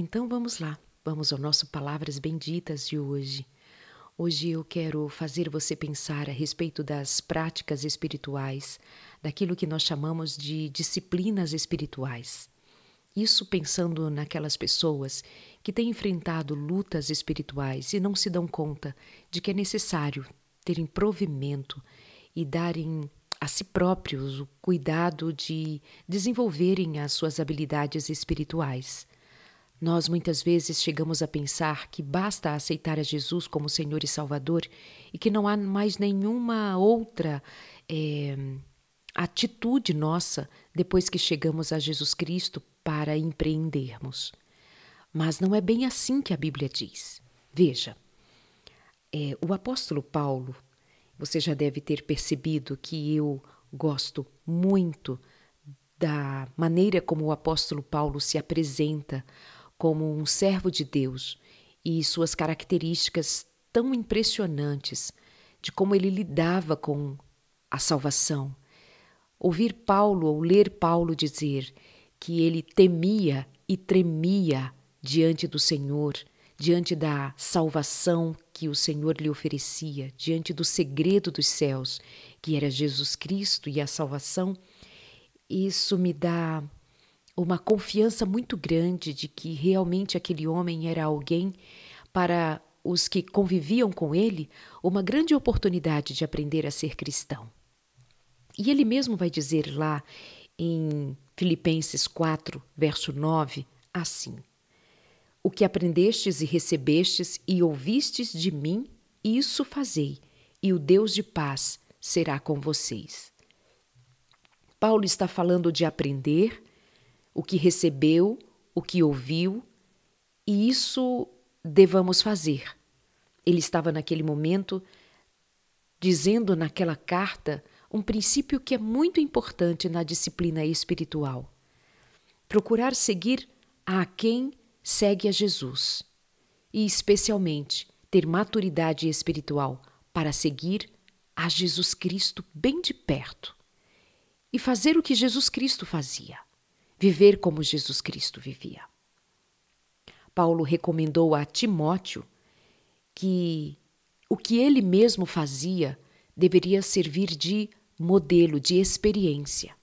Então vamos lá, vamos ao nosso Palavras Benditas de hoje. Hoje eu quero fazer você pensar a respeito das práticas espirituais, daquilo que nós chamamos de disciplinas espirituais. Isso pensando naquelas pessoas que têm enfrentado lutas espirituais e não se dão conta de que é necessário terem provimento e darem a si próprios o cuidado de desenvolverem as suas habilidades espirituais. Nós muitas vezes chegamos a pensar que basta aceitar a Jesus como Senhor e Salvador e que não há mais nenhuma outra é, atitude nossa depois que chegamos a Jesus Cristo para empreendermos. Mas não é bem assim que a Bíblia diz. Veja, é, o apóstolo Paulo, você já deve ter percebido que eu gosto muito da maneira como o apóstolo Paulo se apresenta como um servo de Deus e suas características tão impressionantes de como ele lidava com a salvação. Ouvir Paulo ou ler Paulo dizer que ele temia e tremia diante do Senhor, diante da salvação que o Senhor lhe oferecia, diante do segredo dos céus, que era Jesus Cristo e a salvação, isso me dá uma confiança muito grande de que realmente aquele homem era alguém para os que conviviam com ele, uma grande oportunidade de aprender a ser cristão. E ele mesmo vai dizer lá em Filipenses 4, verso 9, assim: O que aprendestes e recebestes e ouvistes de mim, isso fazei, e o Deus de paz será com vocês. Paulo está falando de aprender, o que recebeu, o que ouviu, e isso devamos fazer. Ele estava naquele momento dizendo naquela carta um princípio que é muito importante na disciplina espiritual. Procurar seguir a quem segue a Jesus, e especialmente ter maturidade espiritual para seguir a Jesus Cristo bem de perto e fazer o que Jesus Cristo fazia viver como Jesus Cristo vivia. Paulo recomendou a Timóteo que o que ele mesmo fazia deveria servir de modelo, de experiência.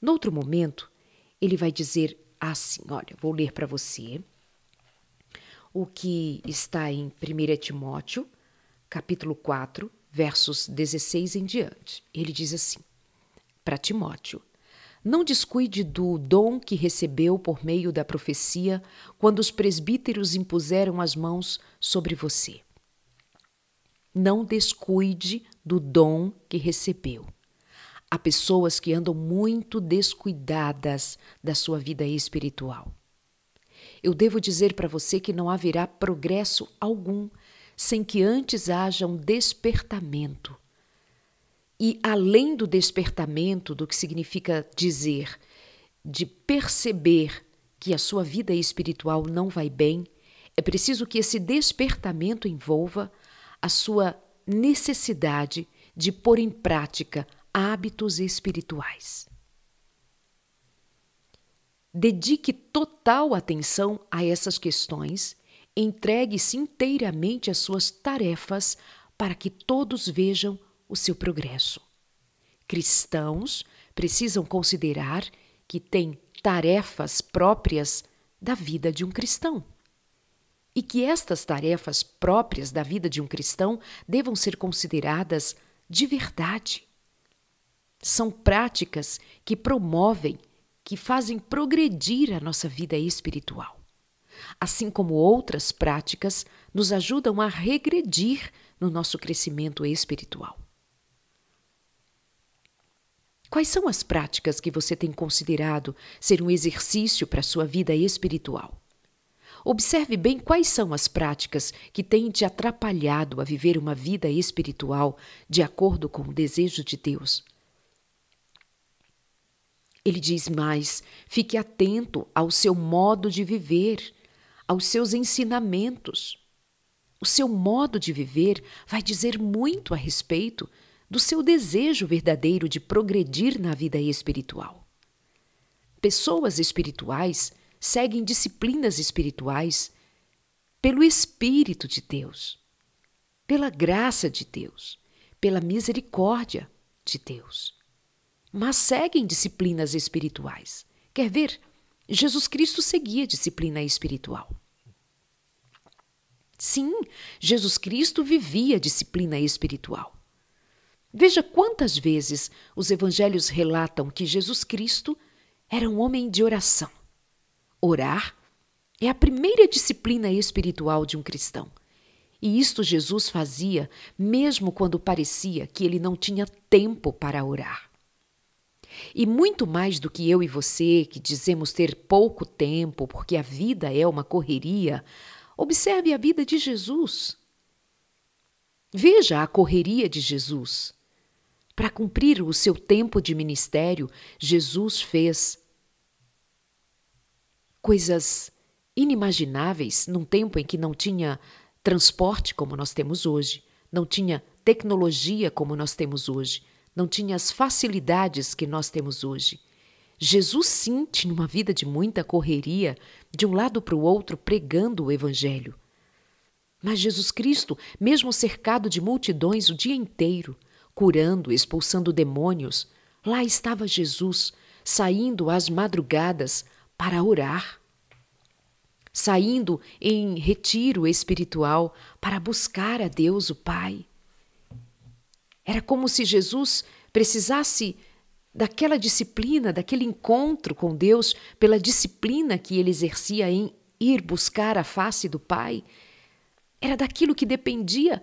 Noutro momento, ele vai dizer assim: olha, vou ler para você o que está em 1 Timóteo, capítulo 4, versos 16 em diante. Ele diz assim: para Timóteo, não descuide do dom que recebeu por meio da profecia quando os presbíteros impuseram as mãos sobre você. Não descuide do dom que recebeu. Há pessoas que andam muito descuidadas da sua vida espiritual. Eu devo dizer para você que não haverá progresso algum sem que antes haja um despertamento e além do despertamento, do que significa dizer, de perceber que a sua vida espiritual não vai bem, é preciso que esse despertamento envolva a sua necessidade de pôr em prática hábitos espirituais. Dedique total atenção a essas questões, entregue-se inteiramente às suas tarefas para que todos vejam o seu progresso. Cristãos precisam considerar que têm tarefas próprias da vida de um cristão. E que estas tarefas próprias da vida de um cristão devam ser consideradas de verdade. São práticas que promovem, que fazem progredir a nossa vida espiritual. Assim como outras práticas nos ajudam a regredir no nosso crescimento espiritual. Quais são as práticas que você tem considerado ser um exercício para a sua vida espiritual? Observe bem quais são as práticas que têm te atrapalhado a viver uma vida espiritual de acordo com o desejo de Deus. Ele diz mais: fique atento ao seu modo de viver, aos seus ensinamentos. O seu modo de viver vai dizer muito a respeito do seu desejo verdadeiro de progredir na vida espiritual. Pessoas espirituais seguem disciplinas espirituais pelo Espírito de Deus, pela graça de Deus, pela misericórdia de Deus. Mas seguem disciplinas espirituais. Quer ver? Jesus Cristo seguia disciplina espiritual. Sim, Jesus Cristo vivia disciplina espiritual. Veja quantas vezes os evangelhos relatam que Jesus Cristo era um homem de oração. Orar é a primeira disciplina espiritual de um cristão. E isto Jesus fazia mesmo quando parecia que ele não tinha tempo para orar. E muito mais do que eu e você, que dizemos ter pouco tempo porque a vida é uma correria, observe a vida de Jesus. Veja a correria de Jesus. Para cumprir o seu tempo de ministério, Jesus fez coisas inimagináveis num tempo em que não tinha transporte como nós temos hoje, não tinha tecnologia como nós temos hoje, não tinha as facilidades que nós temos hoje. Jesus sim tinha uma vida de muita correria, de um lado para o outro pregando o Evangelho. Mas Jesus Cristo, mesmo cercado de multidões o dia inteiro, curando, expulsando demônios, lá estava Jesus, saindo às madrugadas para orar saindo em retiro espiritual para buscar a Deus o Pai. Era como se Jesus precisasse daquela disciplina, daquele encontro com Deus, pela disciplina que ele exercia em ir buscar a face do Pai. Era daquilo que dependia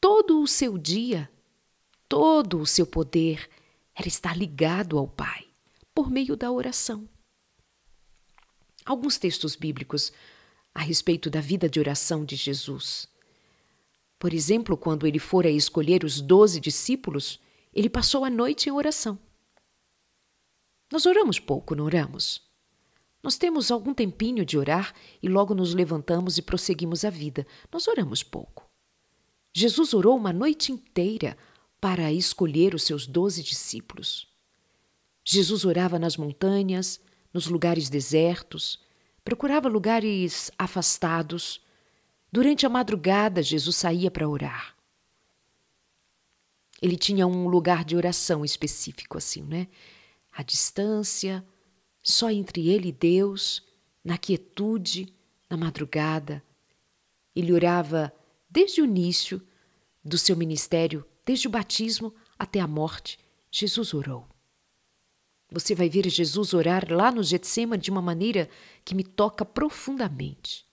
todo o seu dia, todo o seu poder, era estar ligado ao Pai por meio da oração alguns textos bíblicos a respeito da vida de oração de Jesus. Por exemplo, quando ele fora escolher os doze discípulos, ele passou a noite em oração. Nós oramos pouco, não oramos? Nós temos algum tempinho de orar e logo nos levantamos e prosseguimos a vida. Nós oramos pouco. Jesus orou uma noite inteira para escolher os seus doze discípulos. Jesus orava nas montanhas, nos lugares desertos, procurava lugares afastados. Durante a madrugada, Jesus saía para orar. Ele tinha um lugar de oração específico, assim, né? A distância, só entre ele e Deus, na quietude, na madrugada. Ele orava desde o início do seu ministério, desde o batismo até a morte. Jesus orou. Você vai ver Jesus orar lá no Getsema de uma maneira que me toca profundamente.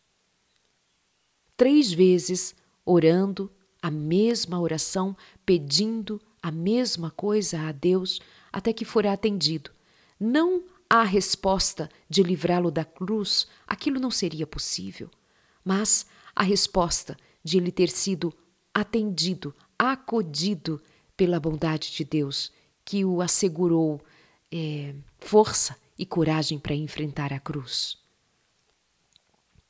Três vezes orando a mesma oração, pedindo a mesma coisa a Deus, até que fora atendido. Não há resposta de livrá-lo da cruz, aquilo não seria possível, mas a resposta de ele ter sido atendido, acodido pela bondade de Deus, que o assegurou é, força e coragem para enfrentar a cruz.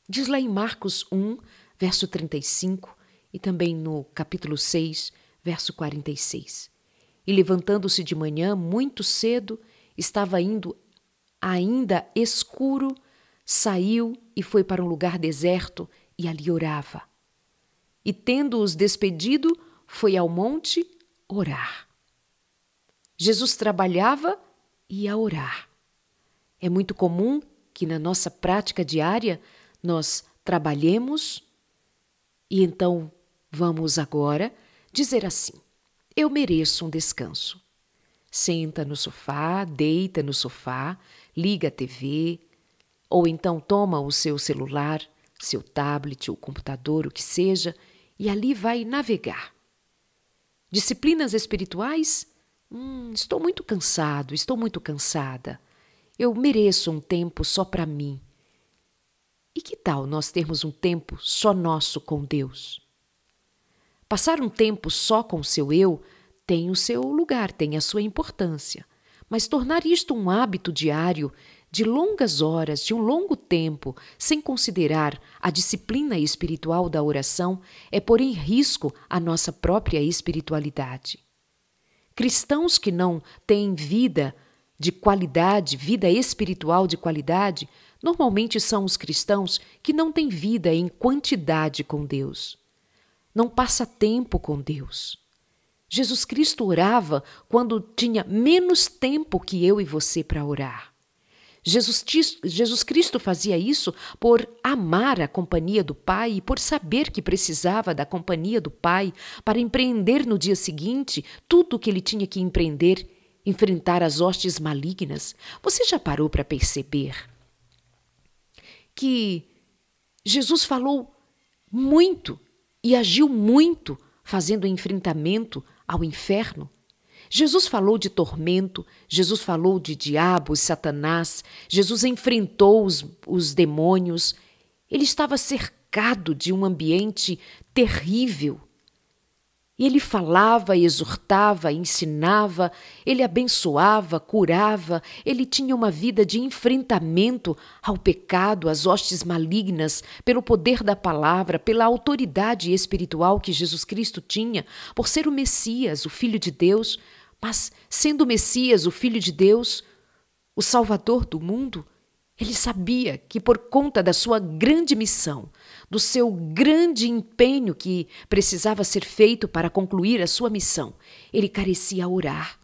Diz lá em Marcos 1, verso 35 e também no capítulo 6, verso 46. E levantando-se de manhã muito cedo, estava indo ainda escuro, saiu e foi para um lugar deserto e ali orava. E tendo-os despedido, foi ao monte orar. Jesus trabalhava e a orar. É muito comum que na nossa prática diária nós trabalhemos e então vamos agora dizer assim: eu mereço um descanso. Senta no sofá, deita no sofá, liga a TV, ou então toma o seu celular, seu tablet ou computador, o que seja, e ali vai navegar. Disciplinas espirituais Hum, estou muito cansado, estou muito cansada. Eu mereço um tempo só para mim. E que tal nós termos um tempo só nosso com Deus? Passar um tempo só com o seu eu tem o seu lugar, tem a sua importância. Mas tornar isto um hábito diário, de longas horas, de um longo tempo, sem considerar a disciplina espiritual da oração, é pôr em risco a nossa própria espiritualidade. Cristãos que não têm vida de qualidade, vida espiritual de qualidade, normalmente são os cristãos que não têm vida em quantidade com Deus. Não passa tempo com Deus. Jesus Cristo orava quando tinha menos tempo que eu e você para orar. Jesus, Jesus Cristo fazia isso por amar a companhia do Pai e por saber que precisava da companhia do Pai para empreender no dia seguinte tudo o que ele tinha que empreender, enfrentar as hostes malignas. Você já parou para perceber que Jesus falou muito e agiu muito fazendo enfrentamento ao inferno? Jesus falou de tormento, Jesus falou de diabo, Satanás, Jesus enfrentou os, os demônios. Ele estava cercado de um ambiente terrível. E ele falava, exortava, ensinava, ele abençoava, curava, ele tinha uma vida de enfrentamento ao pecado, às hostes malignas, pelo poder da palavra, pela autoridade espiritual que Jesus Cristo tinha, por ser o Messias, o Filho de Deus, mas sendo o Messias, o Filho de Deus, o Salvador do mundo, ele sabia que, por conta da sua grande missão, do seu grande empenho que precisava ser feito para concluir a sua missão, ele carecia orar.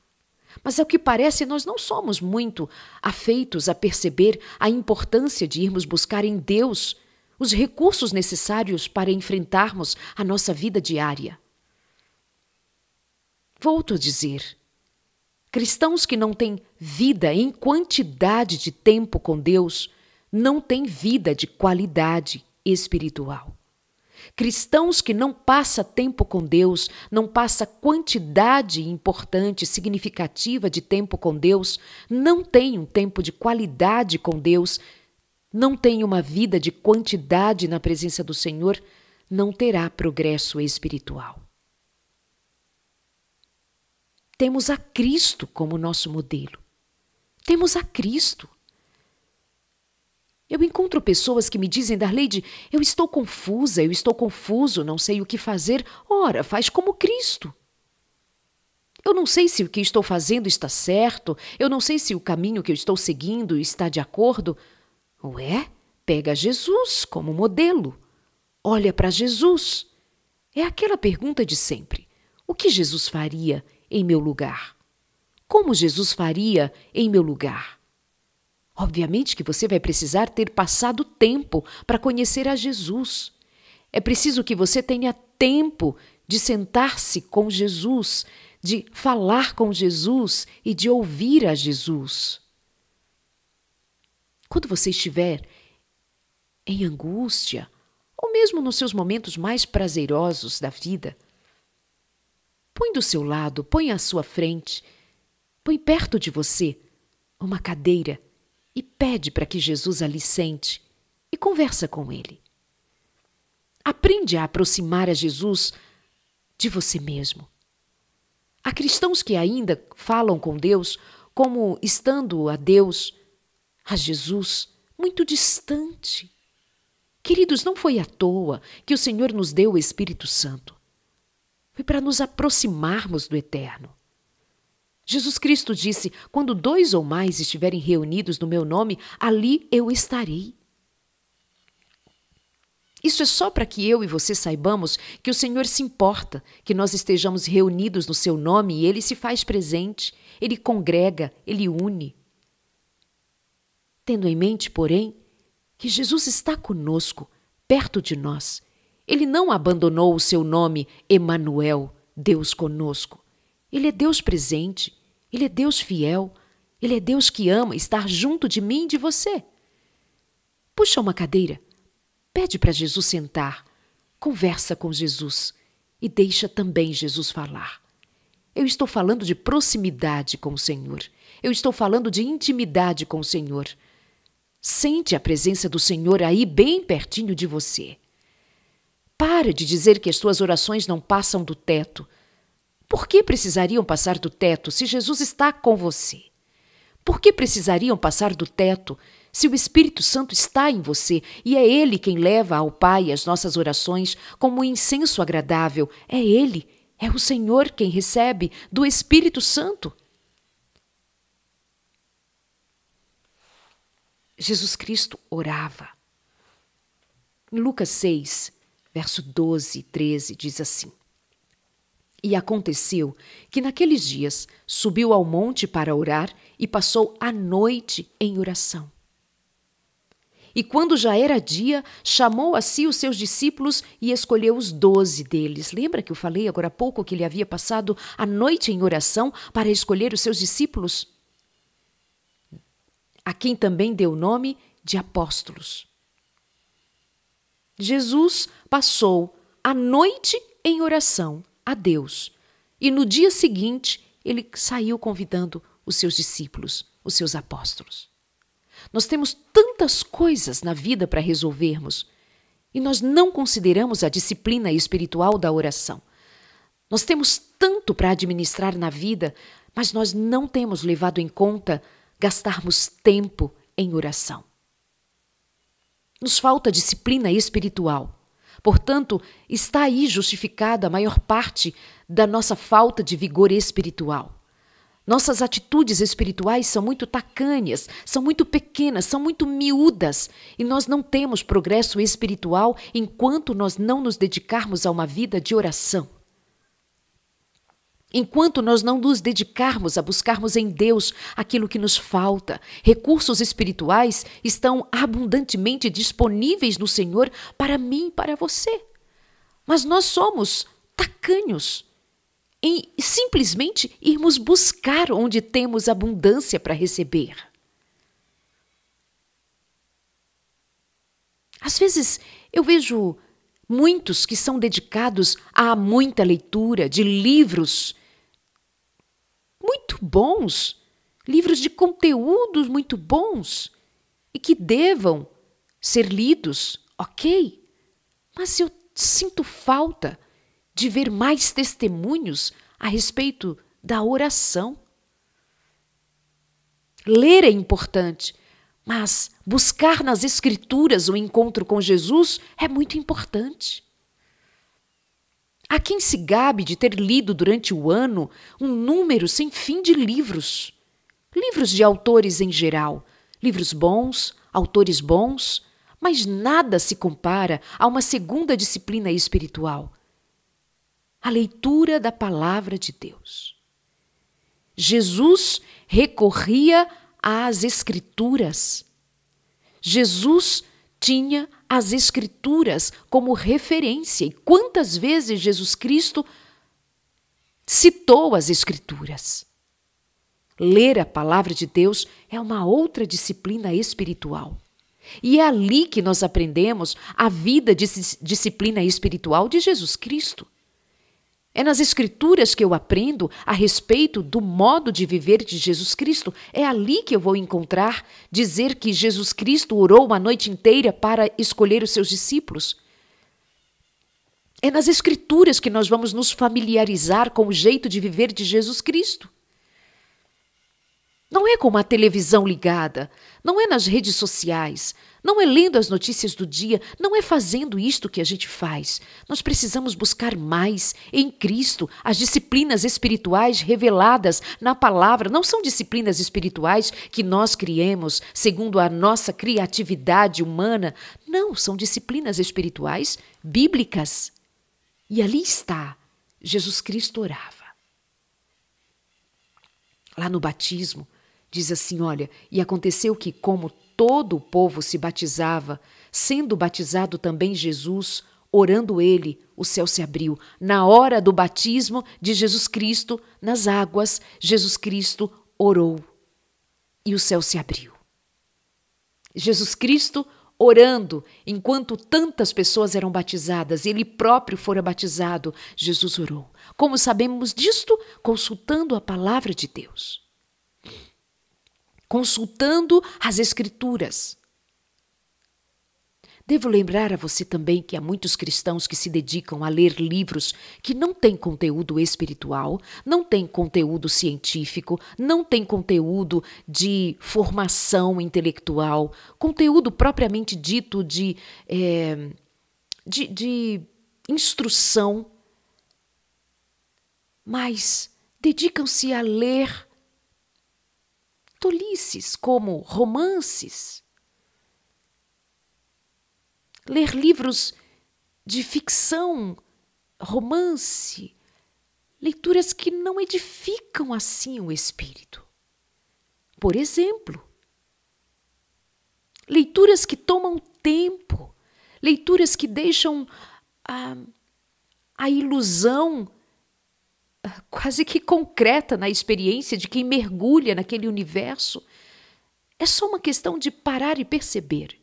Mas, ao que parece, nós não somos muito afeitos a perceber a importância de irmos buscar em Deus os recursos necessários para enfrentarmos a nossa vida diária. Volto a dizer, Cristãos que não têm vida em quantidade de tempo com Deus não têm vida de qualidade espiritual. Cristãos que não passa tempo com Deus, não passa quantidade importante, significativa de tempo com Deus, não têm um tempo de qualidade com Deus, não têm uma vida de quantidade na presença do Senhor, não terá progresso espiritual. Temos a Cristo como nosso modelo. Temos a Cristo. Eu encontro pessoas que me dizem, Darleide, eu estou confusa, eu estou confuso, não sei o que fazer. Ora, faz como Cristo. Eu não sei se o que estou fazendo está certo, eu não sei se o caminho que eu estou seguindo está de acordo. Ué, pega Jesus como modelo. Olha para Jesus. É aquela pergunta de sempre: o que Jesus faria em meu lugar? Como Jesus faria em meu lugar? Obviamente que você vai precisar ter passado tempo para conhecer a Jesus. É preciso que você tenha tempo de sentar-se com Jesus, de falar com Jesus e de ouvir a Jesus. Quando você estiver em angústia, ou mesmo nos seus momentos mais prazerosos da vida, Põe do seu lado, põe à sua frente, põe perto de você uma cadeira e pede para que Jesus ali sente e conversa com ele. Aprende a aproximar a Jesus de você mesmo. Há cristãos que ainda falam com Deus como estando a Deus, a Jesus, muito distante. Queridos, não foi à toa que o Senhor nos deu o Espírito Santo. Foi para nos aproximarmos do eterno. Jesus Cristo disse: Quando dois ou mais estiverem reunidos no meu nome, ali eu estarei. Isso é só para que eu e você saibamos que o Senhor se importa que nós estejamos reunidos no seu nome e ele se faz presente, ele congrega, ele une. Tendo em mente, porém, que Jesus está conosco, perto de nós, ele não abandonou o seu nome Emanuel, Deus conosco. Ele é Deus presente, ele é Deus fiel, ele é Deus que ama estar junto de mim e de você. Puxa uma cadeira, pede para Jesus sentar, conversa com Jesus e deixa também Jesus falar. Eu estou falando de proximidade com o Senhor. Eu estou falando de intimidade com o Senhor. Sente a presença do Senhor aí bem pertinho de você. Para de dizer que as tuas orações não passam do teto. Por que precisariam passar do teto se Jesus está com você? Por que precisariam passar do teto se o Espírito Santo está em você e é Ele quem leva ao Pai as nossas orações como um incenso agradável? É Ele, é o Senhor quem recebe do Espírito Santo. Jesus Cristo orava. Em Lucas 6, verso 12 e 13, diz assim: E aconteceu que naqueles dias subiu ao monte para orar e passou a noite em oração. E quando já era dia, chamou a si os seus discípulos e escolheu os doze deles. Lembra que eu falei agora há pouco que ele havia passado a noite em oração para escolher os seus discípulos? A quem também deu o nome de apóstolos. Jesus passou a noite em oração a Deus e no dia seguinte ele saiu convidando os seus discípulos, os seus apóstolos. Nós temos tantas coisas na vida para resolvermos e nós não consideramos a disciplina espiritual da oração. Nós temos tanto para administrar na vida, mas nós não temos levado em conta gastarmos tempo em oração. Nos falta disciplina espiritual. Portanto, está aí justificada a maior parte da nossa falta de vigor espiritual. Nossas atitudes espirituais são muito tacanhas, são muito pequenas, são muito miúdas, e nós não temos progresso espiritual enquanto nós não nos dedicarmos a uma vida de oração. Enquanto nós não nos dedicarmos a buscarmos em Deus aquilo que nos falta, recursos espirituais estão abundantemente disponíveis no Senhor para mim e para você. Mas nós somos tacanhos em simplesmente irmos buscar onde temos abundância para receber. Às vezes eu vejo muitos que são dedicados a muita leitura de livros muito bons, livros de conteúdos muito bons e que devam ser lidos, ok? Mas eu sinto falta de ver mais testemunhos a respeito da oração. Ler é importante, mas buscar nas Escrituras o encontro com Jesus é muito importante. Há quem se gabe de ter lido durante o ano um número sem fim de livros. Livros de autores em geral, livros bons, autores bons, mas nada se compara a uma segunda disciplina espiritual, a leitura da palavra de Deus. Jesus recorria às Escrituras. Jesus tinha as Escrituras como referência. E quantas vezes Jesus Cristo citou as Escrituras? Ler a palavra de Deus é uma outra disciplina espiritual. E é ali que nós aprendemos a vida de disciplina espiritual de Jesus Cristo. É nas Escrituras que eu aprendo a respeito do modo de viver de Jesus Cristo. É ali que eu vou encontrar dizer que Jesus Cristo orou uma noite inteira para escolher os seus discípulos. É nas Escrituras que nós vamos nos familiarizar com o jeito de viver de Jesus Cristo. Não é com a televisão ligada, não é nas redes sociais, não é lendo as notícias do dia, não é fazendo isto que a gente faz. Nós precisamos buscar mais em Cristo. As disciplinas espirituais reveladas na palavra não são disciplinas espirituais que nós criemos segundo a nossa criatividade humana. Não, são disciplinas espirituais bíblicas. E ali está, Jesus Cristo orava. Lá no batismo, Diz assim: olha, e aconteceu que, como todo o povo se batizava, sendo batizado também Jesus, orando ele, o céu se abriu. Na hora do batismo de Jesus Cristo, nas águas, Jesus Cristo orou e o céu se abriu. Jesus Cristo orando enquanto tantas pessoas eram batizadas, ele próprio fora batizado, Jesus orou. Como sabemos disto? Consultando a palavra de Deus consultando as Escrituras. Devo lembrar a você também que há muitos cristãos que se dedicam a ler livros que não têm conteúdo espiritual, não têm conteúdo científico, não têm conteúdo de formação intelectual, conteúdo propriamente dito de, é, de, de instrução, mas dedicam-se a ler tolices como romances, ler livros de ficção, romance, leituras que não edificam assim o espírito. Por exemplo, leituras que tomam tempo, leituras que deixam a, a ilusão quase que concreta na experiência de quem mergulha naquele universo. É só uma questão de parar e perceber.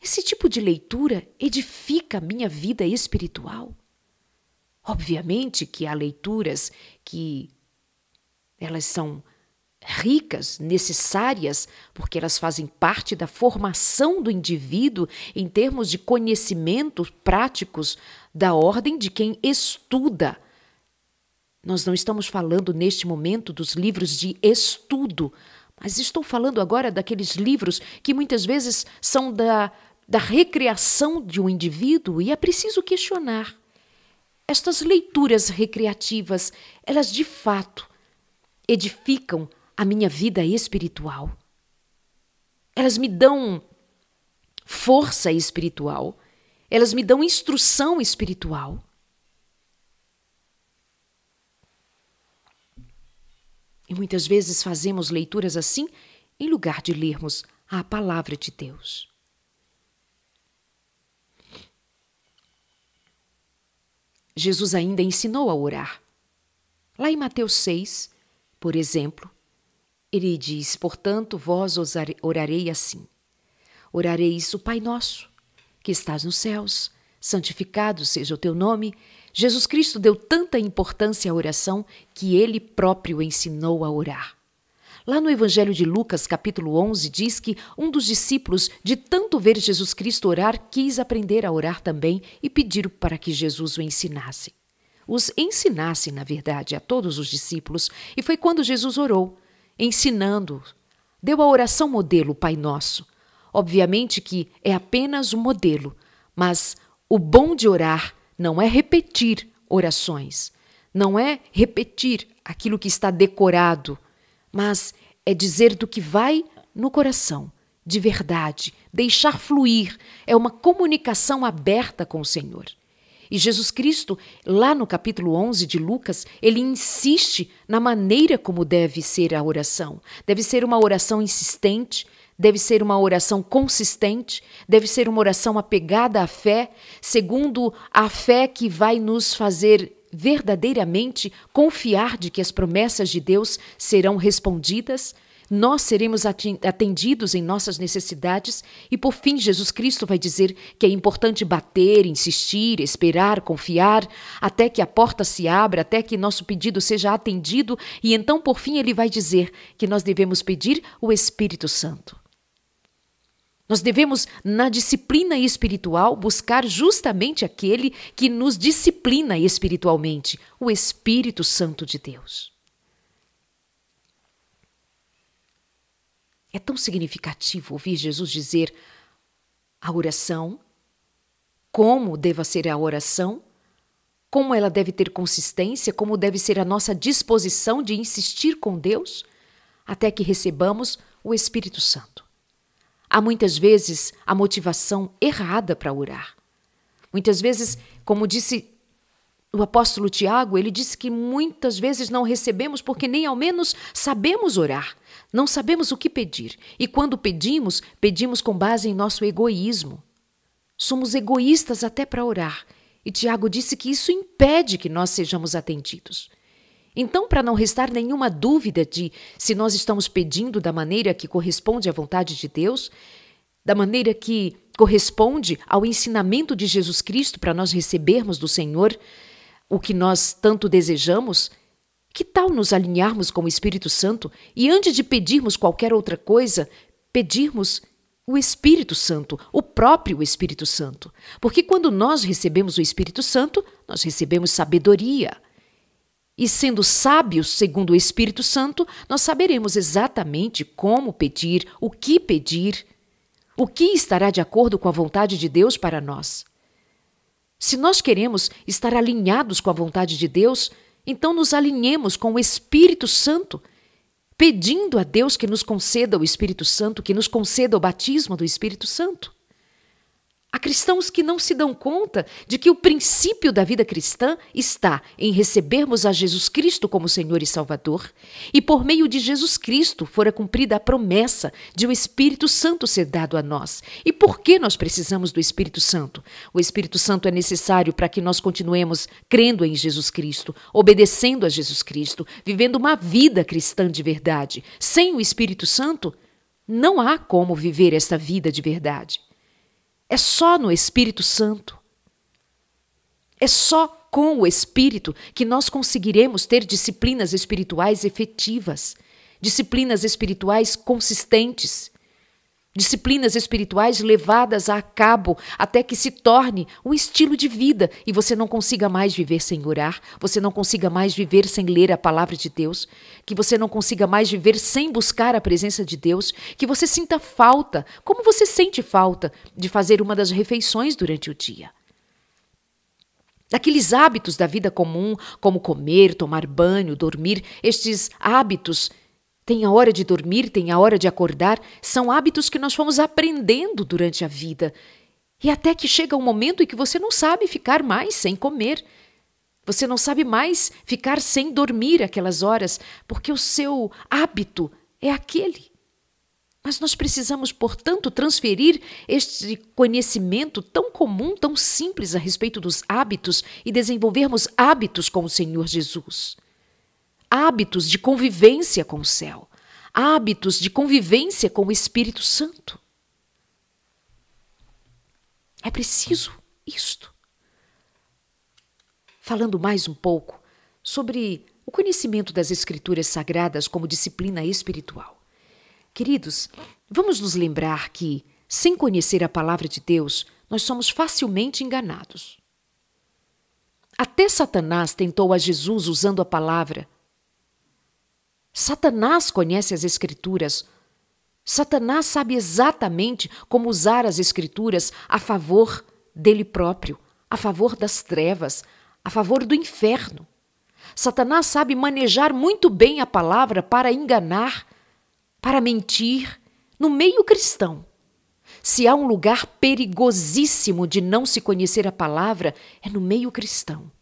Esse tipo de leitura edifica a minha vida espiritual. Obviamente que há leituras que elas são ricas, necessárias, porque elas fazem parte da formação do indivíduo em termos de conhecimentos práticos da ordem de quem estuda. Nós não estamos falando neste momento dos livros de estudo, mas estou falando agora daqueles livros que muitas vezes são da, da recreação de um indivíduo e é preciso questionar. Estas leituras recreativas, elas de fato edificam a minha vida espiritual. Elas me dão força espiritual, elas me dão instrução espiritual. E muitas vezes fazemos leituras assim em lugar de lermos a palavra de Deus. Jesus ainda ensinou a orar. Lá em Mateus 6, por exemplo, ele diz: Portanto, vós orarei assim. Orareis o Pai Nosso, que estás nos céus, santificado seja o teu nome. Jesus Cristo deu tanta importância à oração que ele próprio ensinou a orar. Lá no Evangelho de Lucas, capítulo 11, diz que um dos discípulos, de tanto ver Jesus Cristo orar, quis aprender a orar também e pediu para que Jesus o ensinasse. Os ensinasse, na verdade, a todos os discípulos, e foi quando Jesus orou, ensinando. Deu a oração modelo Pai Nosso. Obviamente que é apenas um modelo, mas o bom de orar não é repetir orações, não é repetir aquilo que está decorado mas é dizer do que vai no coração, de verdade, deixar fluir, é uma comunicação aberta com o Senhor. E Jesus Cristo, lá no capítulo 11 de Lucas, ele insiste na maneira como deve ser a oração. Deve ser uma oração insistente, deve ser uma oração consistente, deve ser uma oração apegada à fé, segundo a fé que vai nos fazer verdadeiramente confiar de que as promessas de Deus serão respondidas, nós seremos atendidos em nossas necessidades. E, por fim, Jesus Cristo vai dizer que é importante bater, insistir, esperar, confiar, até que a porta se abra, até que nosso pedido seja atendido, e então, por fim, ele vai dizer que nós devemos pedir o Espírito Santo. Nós devemos, na disciplina espiritual, buscar justamente aquele que nos disciplina espiritualmente, o Espírito Santo de Deus. É tão significativo ouvir Jesus dizer a oração, como deva ser a oração, como ela deve ter consistência, como deve ser a nossa disposição de insistir com Deus, até que recebamos o Espírito Santo. Há muitas vezes a motivação errada para orar. Muitas vezes, como disse o apóstolo Tiago, ele disse que muitas vezes não recebemos porque nem ao menos sabemos orar, não sabemos o que pedir. E quando pedimos, pedimos com base em nosso egoísmo. Somos egoístas até para orar. E Tiago disse que isso impede que nós sejamos atendidos. Então, para não restar nenhuma dúvida de se nós estamos pedindo da maneira que corresponde à vontade de Deus, da maneira que corresponde ao ensinamento de Jesus Cristo para nós recebermos do Senhor o que nós tanto desejamos, que tal nos alinharmos com o Espírito Santo e antes de pedirmos qualquer outra coisa, pedirmos o Espírito Santo, o próprio Espírito Santo? Porque quando nós recebemos o Espírito Santo, nós recebemos sabedoria. E sendo sábios segundo o Espírito Santo, nós saberemos exatamente como pedir, o que pedir, o que estará de acordo com a vontade de Deus para nós. Se nós queremos estar alinhados com a vontade de Deus, então nos alinhemos com o Espírito Santo, pedindo a Deus que nos conceda o Espírito Santo, que nos conceda o batismo do Espírito Santo. Há cristãos que não se dão conta de que o princípio da vida cristã está em recebermos a Jesus Cristo como Senhor e Salvador, e por meio de Jesus Cristo fora cumprida a promessa de o Espírito Santo ser dado a nós. E por que nós precisamos do Espírito Santo? O Espírito Santo é necessário para que nós continuemos crendo em Jesus Cristo, obedecendo a Jesus Cristo, vivendo uma vida cristã de verdade. Sem o Espírito Santo, não há como viver esta vida de verdade. É só no Espírito Santo. É só com o Espírito que nós conseguiremos ter disciplinas espirituais efetivas, disciplinas espirituais consistentes, disciplinas espirituais levadas a cabo até que se torne um estilo de vida e você não consiga mais viver sem orar, você não consiga mais viver sem ler a palavra de Deus, que você não consiga mais viver sem buscar a presença de Deus, que você sinta falta, como você sente falta de fazer uma das refeições durante o dia. Daqueles hábitos da vida comum, como comer, tomar banho, dormir, estes hábitos tem a hora de dormir, tem a hora de acordar, são hábitos que nós fomos aprendendo durante a vida. E até que chega um momento em que você não sabe ficar mais sem comer. Você não sabe mais ficar sem dormir aquelas horas, porque o seu hábito é aquele. Mas nós precisamos, portanto, transferir este conhecimento tão comum, tão simples a respeito dos hábitos e desenvolvermos hábitos com o Senhor Jesus hábitos de convivência com o céu, hábitos de convivência com o Espírito Santo. É preciso isto. Falando mais um pouco sobre o conhecimento das Escrituras Sagradas como disciplina espiritual. Queridos, vamos nos lembrar que, sem conhecer a palavra de Deus, nós somos facilmente enganados. Até Satanás tentou a Jesus usando a palavra Satanás conhece as Escrituras. Satanás sabe exatamente como usar as Escrituras a favor dele próprio, a favor das trevas, a favor do inferno. Satanás sabe manejar muito bem a palavra para enganar, para mentir, no meio cristão. Se há um lugar perigosíssimo de não se conhecer a palavra, é no meio cristão.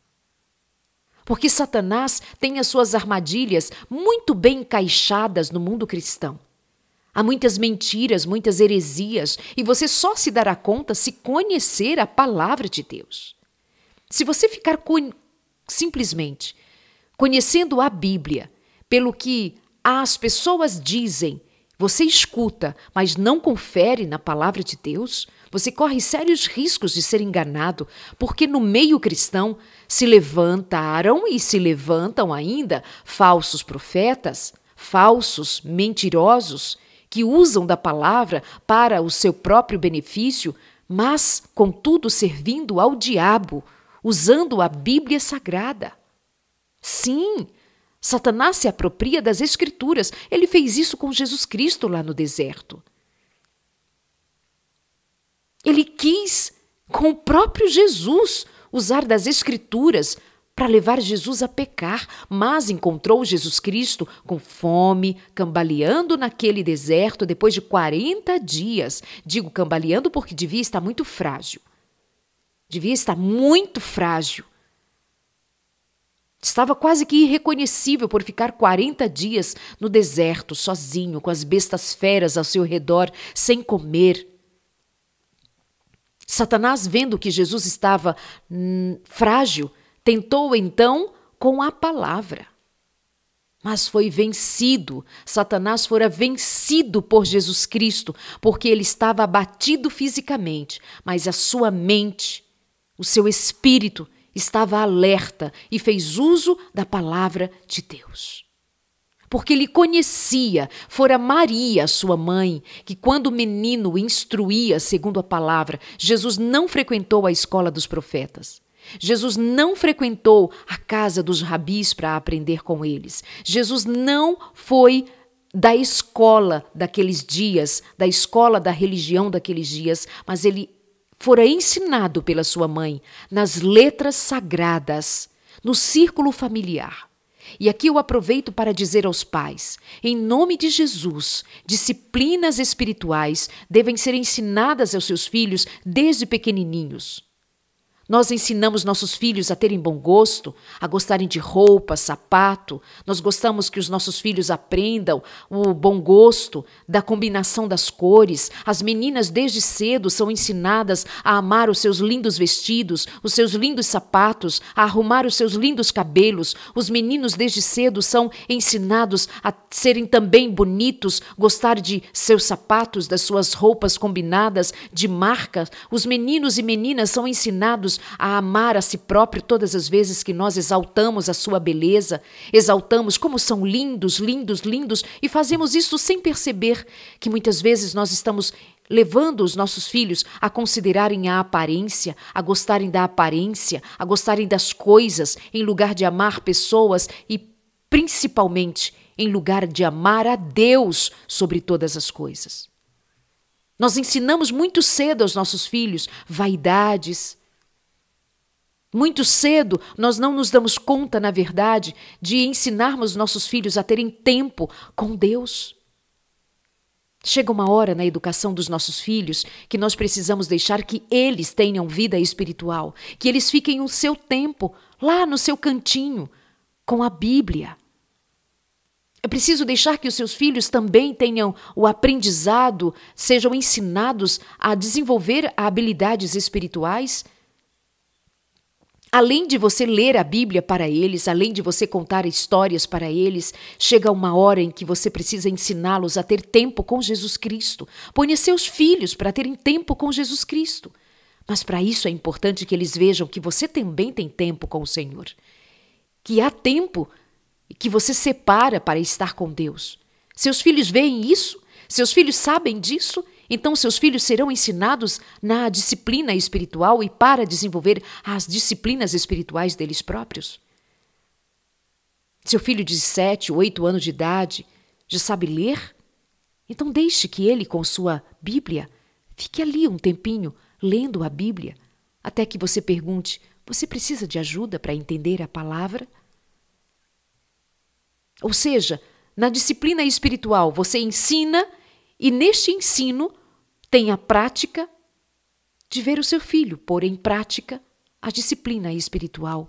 Porque Satanás tem as suas armadilhas muito bem encaixadas no mundo cristão. Há muitas mentiras, muitas heresias, e você só se dará conta se conhecer a palavra de Deus. Se você ficar con simplesmente conhecendo a Bíblia pelo que as pessoas dizem, você escuta, mas não confere na palavra de Deus, você corre sérios riscos de ser enganado, porque no meio cristão se levantaram e se levantam ainda falsos profetas, falsos mentirosos, que usam da palavra para o seu próprio benefício, mas, contudo, servindo ao diabo, usando a Bíblia Sagrada. Sim, Satanás se apropria das Escrituras. Ele fez isso com Jesus Cristo lá no deserto. Ele quis, com o próprio Jesus, usar das Escrituras para levar Jesus a pecar, mas encontrou Jesus Cristo com fome, cambaleando naquele deserto depois de 40 dias. Digo cambaleando porque devia estar muito frágil. Devia estar muito frágil. Estava quase que irreconhecível por ficar 40 dias no deserto, sozinho, com as bestas feras ao seu redor, sem comer. Satanás, vendo que Jesus estava hum, frágil, tentou então com a palavra. Mas foi vencido. Satanás fora vencido por Jesus Cristo, porque ele estava abatido fisicamente, mas a sua mente, o seu espírito estava alerta e fez uso da palavra de Deus porque ele conhecia, fora Maria, sua mãe, que quando o menino instruía segundo a palavra, Jesus não frequentou a escola dos profetas. Jesus não frequentou a casa dos rabis para aprender com eles. Jesus não foi da escola daqueles dias, da escola da religião daqueles dias, mas ele fora ensinado pela sua mãe nas letras sagradas, no círculo familiar. E aqui eu aproveito para dizer aos pais: em nome de Jesus, disciplinas espirituais devem ser ensinadas aos seus filhos desde pequenininhos. Nós ensinamos nossos filhos a terem bom gosto, a gostarem de roupa, sapato. Nós gostamos que os nossos filhos aprendam o bom gosto da combinação das cores. As meninas, desde cedo, são ensinadas a amar os seus lindos vestidos, os seus lindos sapatos, a arrumar os seus lindos cabelos. Os meninos, desde cedo, são ensinados a serem também bonitos, gostar de seus sapatos, das suas roupas combinadas, de marca. Os meninos e meninas são ensinados a amar a si próprio todas as vezes que nós exaltamos a sua beleza, exaltamos como são lindos, lindos, lindos, e fazemos isso sem perceber que muitas vezes nós estamos levando os nossos filhos a considerarem a aparência, a gostarem da aparência, a gostarem das coisas, em lugar de amar pessoas e, principalmente, em lugar de amar a Deus sobre todas as coisas. Nós ensinamos muito cedo aos nossos filhos vaidades, muito cedo, nós não nos damos conta, na verdade, de ensinarmos nossos filhos a terem tempo com Deus. Chega uma hora na educação dos nossos filhos que nós precisamos deixar que eles tenham vida espiritual, que eles fiquem o seu tempo lá no seu cantinho com a Bíblia. É preciso deixar que os seus filhos também tenham o aprendizado, sejam ensinados a desenvolver habilidades espirituais Além de você ler a Bíblia para eles, além de você contar histórias para eles, chega uma hora em que você precisa ensiná-los a ter tempo com Jesus Cristo. Ponha seus filhos para terem tempo com Jesus Cristo. Mas para isso é importante que eles vejam que você também tem tempo com o Senhor. Que há tempo que você separa para estar com Deus. Seus filhos veem isso? Seus filhos sabem disso? Então, seus filhos serão ensinados na disciplina espiritual e para desenvolver as disciplinas espirituais deles próprios. Seu filho de sete, oito anos de idade já sabe ler? Então, deixe que ele, com sua Bíblia, fique ali um tempinho lendo a Bíblia, até que você pergunte: Você precisa de ajuda para entender a palavra? Ou seja, na disciplina espiritual, você ensina e neste ensino tem a prática de ver o seu filho pôr em prática a disciplina espiritual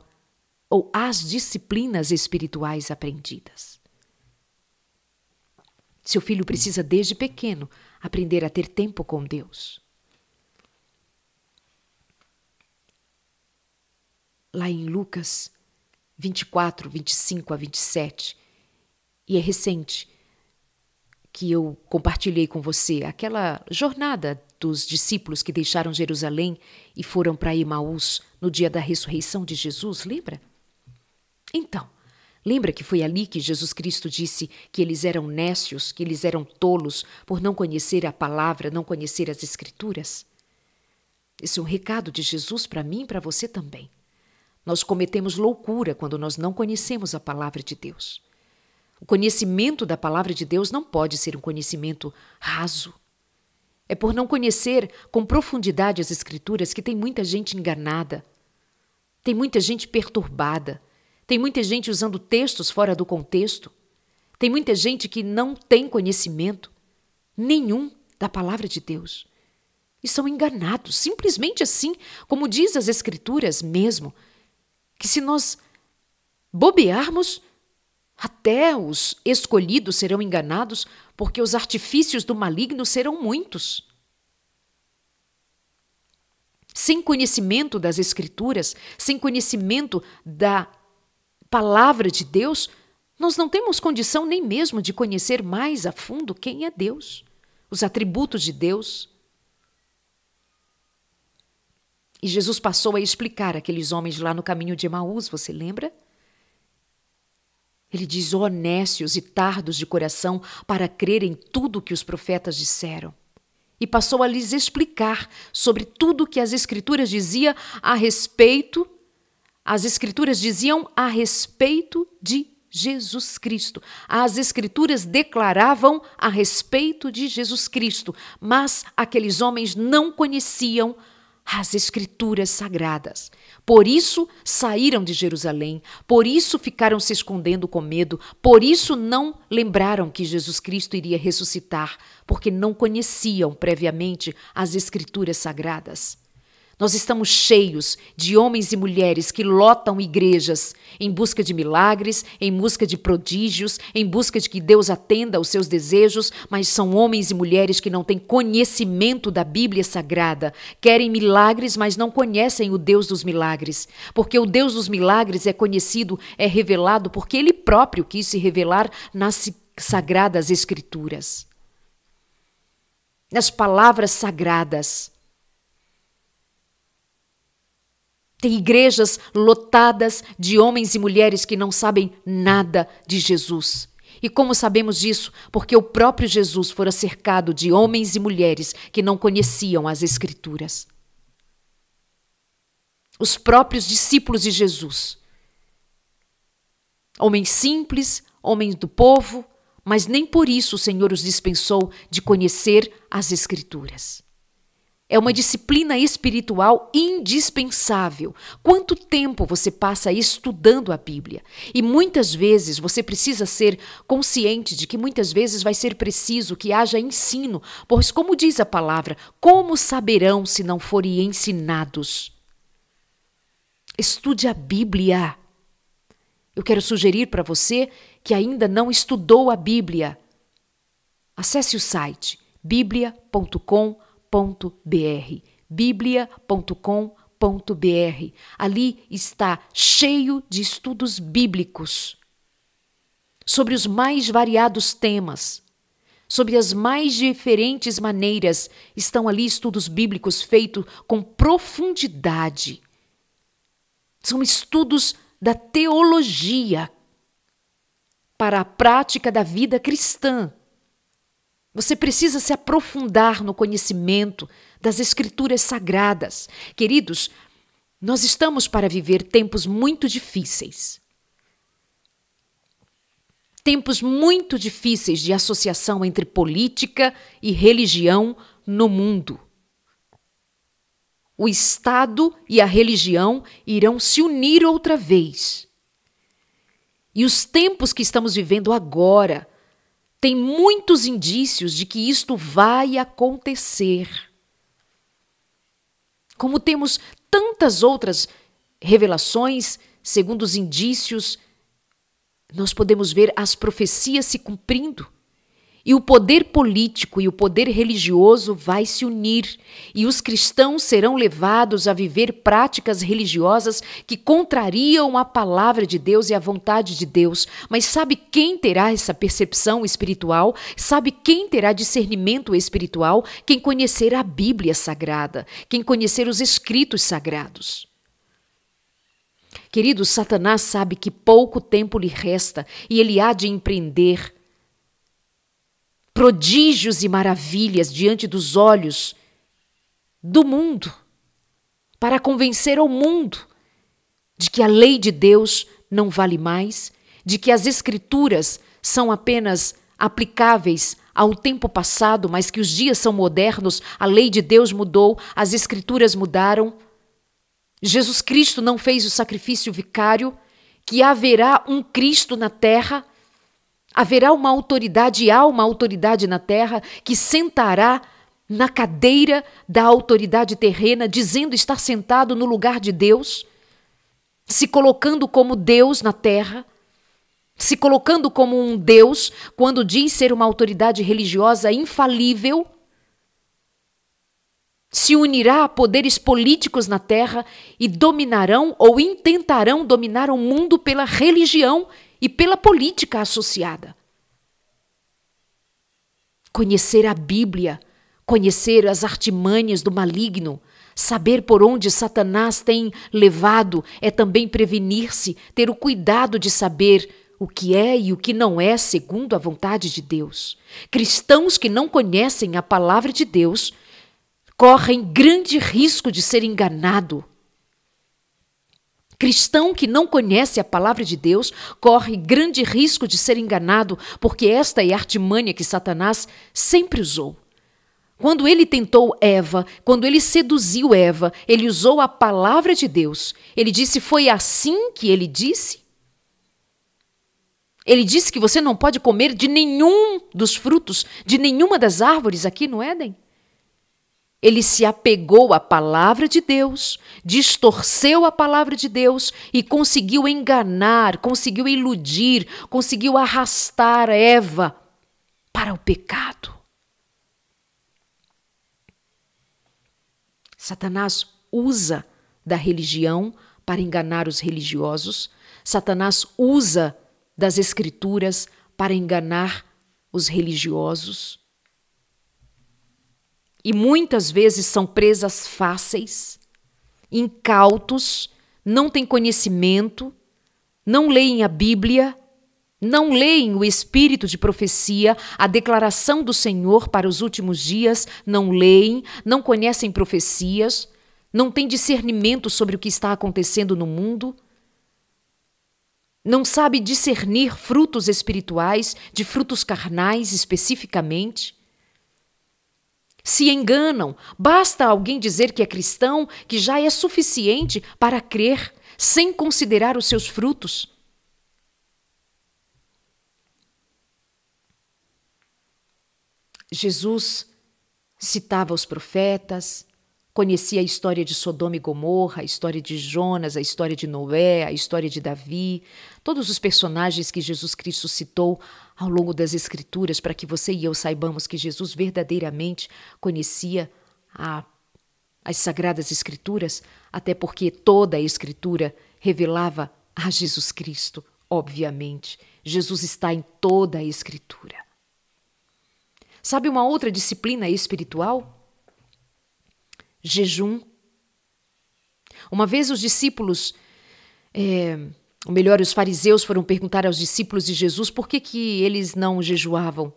ou as disciplinas espirituais aprendidas. Seu filho precisa, desde pequeno, aprender a ter tempo com Deus. Lá em Lucas 24, 25 a 27, e é recente, que eu compartilhei com você, aquela jornada dos discípulos que deixaram Jerusalém e foram para Emaús no dia da ressurreição de Jesus, lembra? Então, lembra que foi ali que Jesus Cristo disse que eles eram nécios, que eles eram tolos por não conhecer a palavra, não conhecer as Escrituras? Esse é um recado de Jesus para mim e para você também. Nós cometemos loucura quando nós não conhecemos a palavra de Deus. O conhecimento da palavra de Deus não pode ser um conhecimento raso. É por não conhecer com profundidade as Escrituras que tem muita gente enganada, tem muita gente perturbada, tem muita gente usando textos fora do contexto, tem muita gente que não tem conhecimento nenhum da palavra de Deus. E são enganados, simplesmente assim, como diz as Escrituras mesmo, que se nós bobearmos, até os escolhidos serão enganados, porque os artifícios do maligno serão muitos. Sem conhecimento das Escrituras, sem conhecimento da palavra de Deus, nós não temos condição nem mesmo de conhecer mais a fundo quem é Deus, os atributos de Deus. E Jesus passou a explicar aqueles homens lá no caminho de Emaús, você lembra? Ele diz: honestos e tardos de coração para crer em tudo que os profetas disseram. E passou a lhes explicar sobre tudo o que as Escrituras diziam a respeito, as Escrituras diziam a respeito de Jesus Cristo. As Escrituras declaravam a respeito de Jesus Cristo, mas aqueles homens não conheciam às Escrituras sagradas. Por isso saíram de Jerusalém, por isso ficaram se escondendo com medo, por isso não lembraram que Jesus Cristo iria ressuscitar, porque não conheciam previamente as Escrituras sagradas. Nós estamos cheios de homens e mulheres que lotam igrejas em busca de milagres, em busca de prodígios, em busca de que Deus atenda aos seus desejos, mas são homens e mulheres que não têm conhecimento da Bíblia Sagrada. Querem milagres, mas não conhecem o Deus dos milagres. Porque o Deus dos milagres é conhecido, é revelado, porque ele próprio quis se revelar nas sagradas Escrituras. Nas palavras sagradas. Tem igrejas lotadas de homens e mulheres que não sabem nada de Jesus. E como sabemos disso? Porque o próprio Jesus fora cercado de homens e mulheres que não conheciam as Escrituras. Os próprios discípulos de Jesus. Homens simples, homens do povo, mas nem por isso o Senhor os dispensou de conhecer as Escrituras. É uma disciplina espiritual indispensável. Quanto tempo você passa estudando a Bíblia? E muitas vezes você precisa ser consciente de que muitas vezes vai ser preciso que haja ensino, pois, como diz a palavra, como saberão se não forem ensinados? Estude a Bíblia. Eu quero sugerir para você que ainda não estudou a Bíblia. Acesse o site biblia.com.br bíblia.com.br. Ali está cheio de estudos bíblicos sobre os mais variados temas. Sobre as mais diferentes maneiras estão ali estudos bíblicos feitos com profundidade. São estudos da teologia para a prática da vida cristã. Você precisa se aprofundar no conhecimento das Escrituras sagradas. Queridos, nós estamos para viver tempos muito difíceis. Tempos muito difíceis de associação entre política e religião no mundo. O Estado e a religião irão se unir outra vez. E os tempos que estamos vivendo agora, tem muitos indícios de que isto vai acontecer. Como temos tantas outras revelações, segundo os indícios, nós podemos ver as profecias se cumprindo. E o poder político e o poder religioso vai se unir, e os cristãos serão levados a viver práticas religiosas que contrariam a palavra de Deus e a vontade de Deus. Mas sabe quem terá essa percepção espiritual? Sabe quem terá discernimento espiritual? Quem conhecer a Bíblia sagrada, quem conhecer os escritos sagrados. Querido, Satanás sabe que pouco tempo lhe resta e ele há de empreender prodígios e maravilhas diante dos olhos do mundo, para convencer ao mundo de que a lei de Deus não vale mais, de que as Escrituras são apenas aplicáveis ao tempo passado, mas que os dias são modernos, a lei de Deus mudou, as Escrituras mudaram. Jesus Cristo não fez o sacrifício vicário, que haverá um Cristo na terra Haverá uma autoridade, há uma autoridade na terra que sentará na cadeira da autoridade terrena, dizendo estar sentado no lugar de Deus, se colocando como Deus na terra, se colocando como um Deus, quando diz ser uma autoridade religiosa infalível, se unirá a poderes políticos na terra e dominarão ou intentarão dominar o mundo pela religião e pela política associada. Conhecer a Bíblia, conhecer as artimanhas do maligno, saber por onde Satanás tem levado é também prevenir-se, ter o cuidado de saber o que é e o que não é segundo a vontade de Deus. Cristãos que não conhecem a palavra de Deus correm grande risco de ser enganado Cristão que não conhece a palavra de Deus corre grande risco de ser enganado, porque esta é a artimanha que Satanás sempre usou. Quando ele tentou Eva, quando ele seduziu Eva, ele usou a palavra de Deus. Ele disse: Foi assim que ele disse? Ele disse que você não pode comer de nenhum dos frutos, de nenhuma das árvores aqui no Éden. Ele se apegou à palavra de Deus, distorceu a palavra de Deus e conseguiu enganar, conseguiu iludir, conseguiu arrastar Eva para o pecado. Satanás usa da religião para enganar os religiosos, Satanás usa das Escrituras para enganar os religiosos. E muitas vezes são presas fáceis, incautos, não têm conhecimento, não leem a Bíblia, não leem o espírito de profecia, a declaração do Senhor para os últimos dias, não leem, não conhecem profecias, não têm discernimento sobre o que está acontecendo no mundo, não sabe discernir frutos espirituais de frutos carnais especificamente. Se enganam, basta alguém dizer que é cristão que já é suficiente para crer, sem considerar os seus frutos. Jesus citava os profetas, conhecia a história de Sodoma e Gomorra, a história de Jonas, a história de Noé, a história de Davi, todos os personagens que Jesus Cristo citou ao longo das Escrituras, para que você e eu saibamos que Jesus verdadeiramente conhecia a, as Sagradas Escrituras, até porque toda a Escritura revelava a Jesus Cristo, obviamente. Jesus está em toda a Escritura. Sabe uma outra disciplina espiritual? Jejum. Uma vez os discípulos, é, ou melhor, os fariseus foram perguntar aos discípulos de Jesus por que, que eles não jejuavam.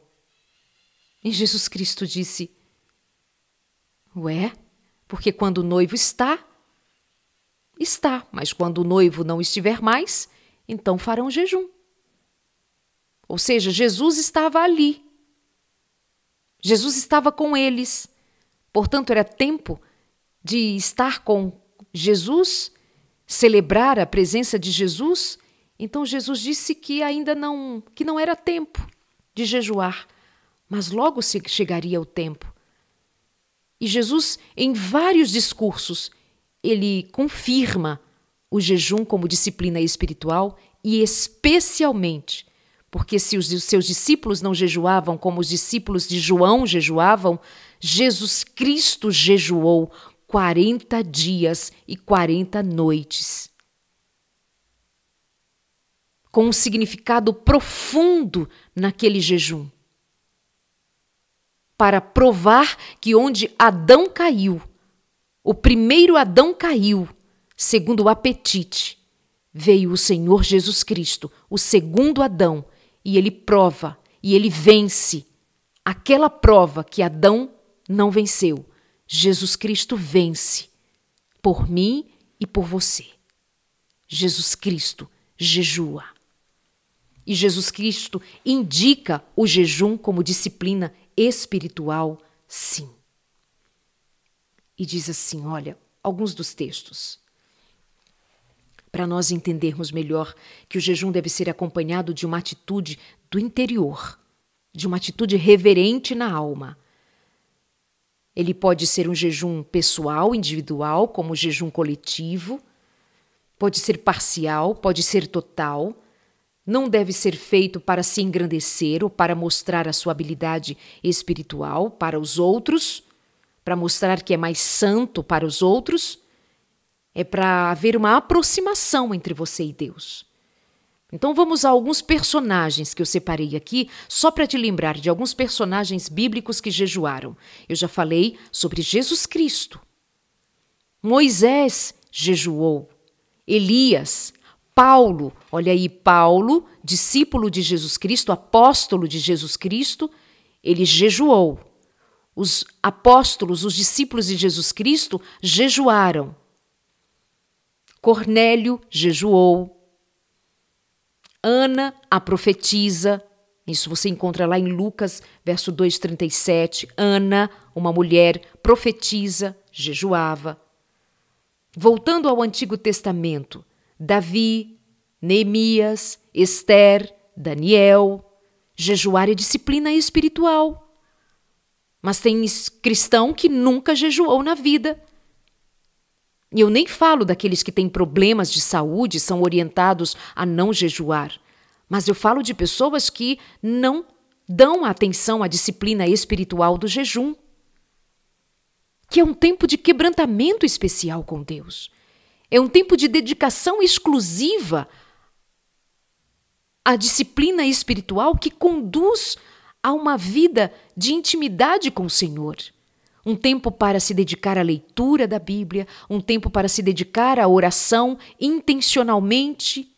E Jesus Cristo disse: Ué, porque quando o noivo está, está, mas quando o noivo não estiver mais, então farão jejum. Ou seja, Jesus estava ali, Jesus estava com eles. Portanto, era tempo de estar com Jesus, celebrar a presença de Jesus. Então Jesus disse que ainda não, que não era tempo de jejuar, mas logo chegaria o tempo. E Jesus, em vários discursos, ele confirma o jejum como disciplina espiritual e especialmente porque se os seus discípulos não jejuavam como os discípulos de João jejuavam, Jesus Cristo jejuou 40 dias e 40 noites. Com um significado profundo naquele jejum. Para provar que onde Adão caiu, o primeiro Adão caiu, segundo o apetite, veio o Senhor Jesus Cristo, o segundo Adão, e ele prova e ele vence aquela prova que Adão não venceu. Jesus Cristo vence por mim e por você. Jesus Cristo jejua. E Jesus Cristo indica o jejum como disciplina espiritual, sim. E diz assim: olha, alguns dos textos para nós entendermos melhor que o jejum deve ser acompanhado de uma atitude do interior, de uma atitude reverente na alma. Ele pode ser um jejum pessoal, individual, como o jejum coletivo, pode ser parcial, pode ser total. Não deve ser feito para se engrandecer ou para mostrar a sua habilidade espiritual para os outros, para mostrar que é mais santo para os outros é para haver uma aproximação entre você e Deus. Então vamos a alguns personagens que eu separei aqui, só para te lembrar de alguns personagens bíblicos que jejuaram. Eu já falei sobre Jesus Cristo. Moisés jejuou. Elias, Paulo, olha aí, Paulo, discípulo de Jesus Cristo, apóstolo de Jesus Cristo, ele jejuou. Os apóstolos, os discípulos de Jesus Cristo jejuaram. Cornélio jejuou. Ana, a profetisa, Isso você encontra lá em Lucas, verso 2:37. Ana, uma mulher profetisa, jejuava. Voltando ao Antigo Testamento, Davi, Neemias, Esther, Daniel, jejuar é disciplina espiritual. Mas tem cristão que nunca jejuou na vida. E eu nem falo daqueles que têm problemas de saúde, são orientados a não jejuar. Mas eu falo de pessoas que não dão atenção à disciplina espiritual do jejum, que é um tempo de quebrantamento especial com Deus. É um tempo de dedicação exclusiva à disciplina espiritual que conduz a uma vida de intimidade com o Senhor. Um tempo para se dedicar à leitura da Bíblia, um tempo para se dedicar à oração intencionalmente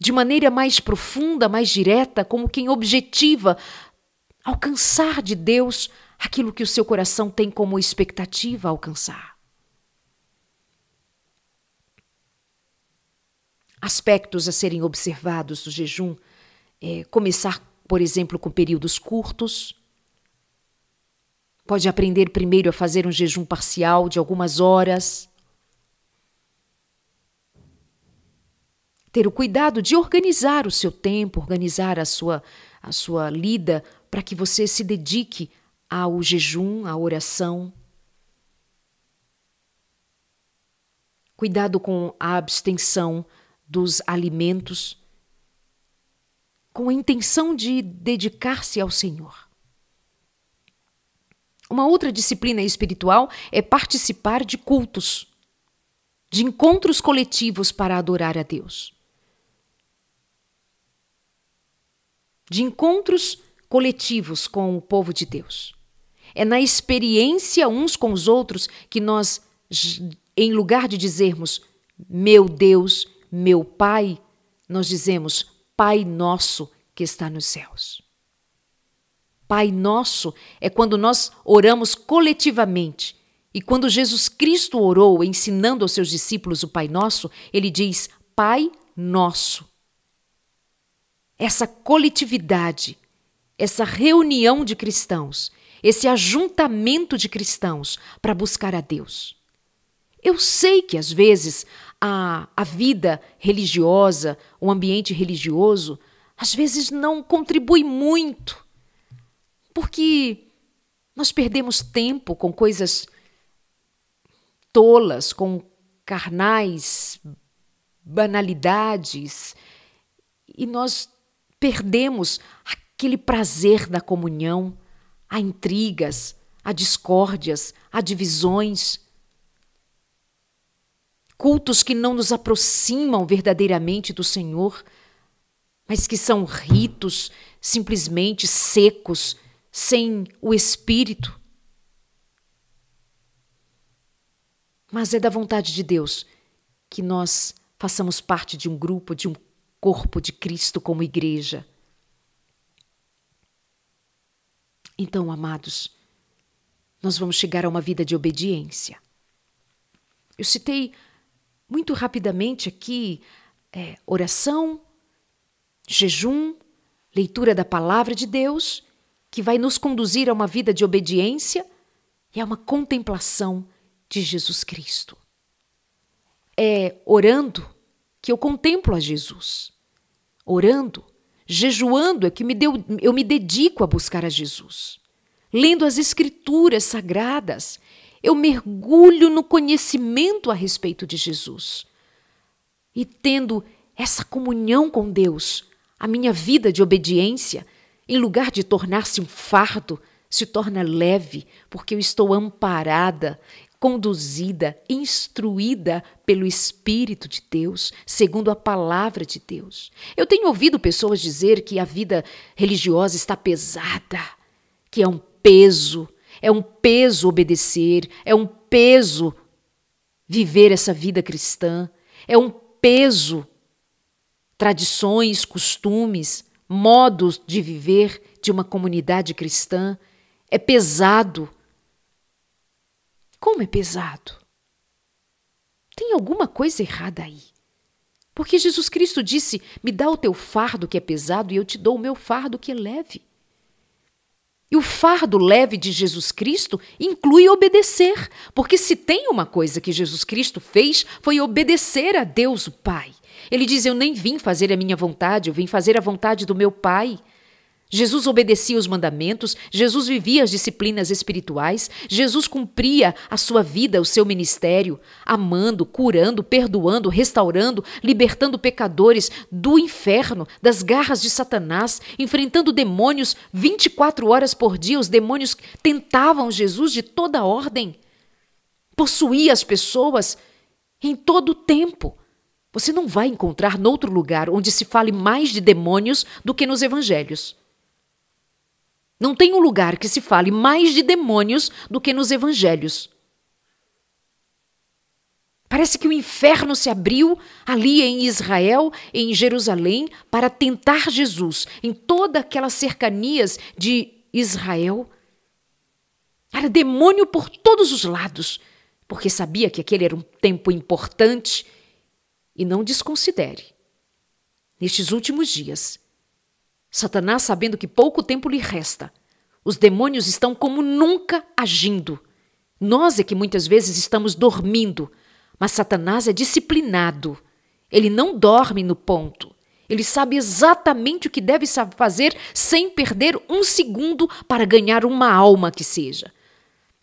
de maneira mais profunda, mais direta, como quem objetiva alcançar de Deus aquilo que o seu coração tem como expectativa alcançar. Aspectos a serem observados do jejum é começar, por exemplo, com períodos curtos. Pode aprender primeiro a fazer um jejum parcial de algumas horas ter o cuidado de organizar o seu tempo, organizar a sua, a sua lida para que você se dedique ao jejum, à oração. Cuidado com a abstenção dos alimentos, com a intenção de dedicar-se ao Senhor. Uma outra disciplina espiritual é participar de cultos, de encontros coletivos para adorar a Deus. de encontros coletivos com o povo de Deus. É na experiência uns com os outros que nós, em lugar de dizermos meu Deus, meu Pai, nós dizemos Pai nosso que está nos céus. Pai nosso é quando nós oramos coletivamente. E quando Jesus Cristo orou, ensinando aos seus discípulos o Pai Nosso, ele diz: Pai Nosso essa coletividade, essa reunião de cristãos, esse ajuntamento de cristãos para buscar a Deus. Eu sei que às vezes a, a vida religiosa, o ambiente religioso, às vezes não contribui muito, porque nós perdemos tempo com coisas tolas, com carnais, banalidades, e nós perdemos aquele prazer da comunhão, há intrigas, há discórdias, há divisões. Cultos que não nos aproximam verdadeiramente do Senhor, mas que são ritos simplesmente secos, sem o Espírito. Mas é da vontade de Deus que nós façamos parte de um grupo, de um corpo de Cristo como igreja. Então, amados, nós vamos chegar a uma vida de obediência. Eu citei muito rapidamente aqui é, oração, jejum, leitura da palavra de Deus, que vai nos conduzir a uma vida de obediência e a uma contemplação de Jesus Cristo. É orando que eu contemplo a Jesus. Orando, jejuando é que me deu, eu me dedico a buscar a Jesus. Lendo as Escrituras sagradas, eu mergulho no conhecimento a respeito de Jesus. E tendo essa comunhão com Deus, a minha vida de obediência, em lugar de tornar-se um fardo, se torna leve, porque eu estou amparada, conduzida, instruída pelo Espírito de Deus, segundo a palavra de Deus. Eu tenho ouvido pessoas dizer que a vida religiosa está pesada, que é um peso, é um peso obedecer, é um peso viver essa vida cristã, é um peso tradições, costumes, modos de viver de uma comunidade cristã. É pesado como é pesado! Tem alguma coisa errada aí. Porque Jesus Cristo disse: Me dá o teu fardo que é pesado e eu te dou o meu fardo que é leve. E o fardo leve de Jesus Cristo inclui obedecer, porque se tem uma coisa que Jesus Cristo fez foi obedecer a Deus, o Pai. Ele diz: Eu nem vim fazer a minha vontade, eu vim fazer a vontade do meu Pai. Jesus obedecia os mandamentos, Jesus vivia as disciplinas espirituais, Jesus cumpria a sua vida, o seu ministério, amando, curando, perdoando, restaurando, libertando pecadores do inferno, das garras de Satanás, enfrentando demônios 24 horas por dia. Os demônios tentavam Jesus de toda ordem. Possuía as pessoas em todo o tempo. Você não vai encontrar noutro lugar onde se fale mais de demônios do que nos evangelhos. Não tem um lugar que se fale mais de demônios do que nos evangelhos. Parece que o inferno se abriu ali em Israel, em Jerusalém, para tentar Jesus, em todas aquelas cercanias de Israel. Era demônio por todos os lados, porque sabia que aquele era um tempo importante. E não desconsidere. Nestes últimos dias, Satanás, sabendo que pouco tempo lhe resta, os demônios estão como nunca agindo. Nós é que muitas vezes estamos dormindo, mas Satanás é disciplinado. Ele não dorme no ponto. Ele sabe exatamente o que deve fazer sem perder um segundo para ganhar uma alma que seja.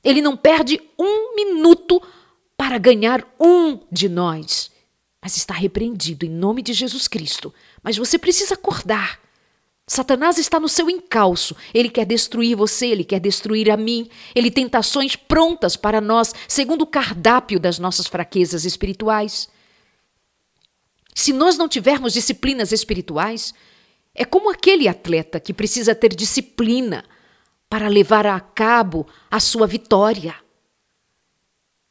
Ele não perde um minuto para ganhar um de nós. Mas está repreendido em nome de Jesus Cristo. Mas você precisa acordar. Satanás está no seu encalço. Ele quer destruir você, ele quer destruir a mim. Ele tem tações prontas para nós, segundo o cardápio das nossas fraquezas espirituais. Se nós não tivermos disciplinas espirituais, é como aquele atleta que precisa ter disciplina para levar a cabo a sua vitória.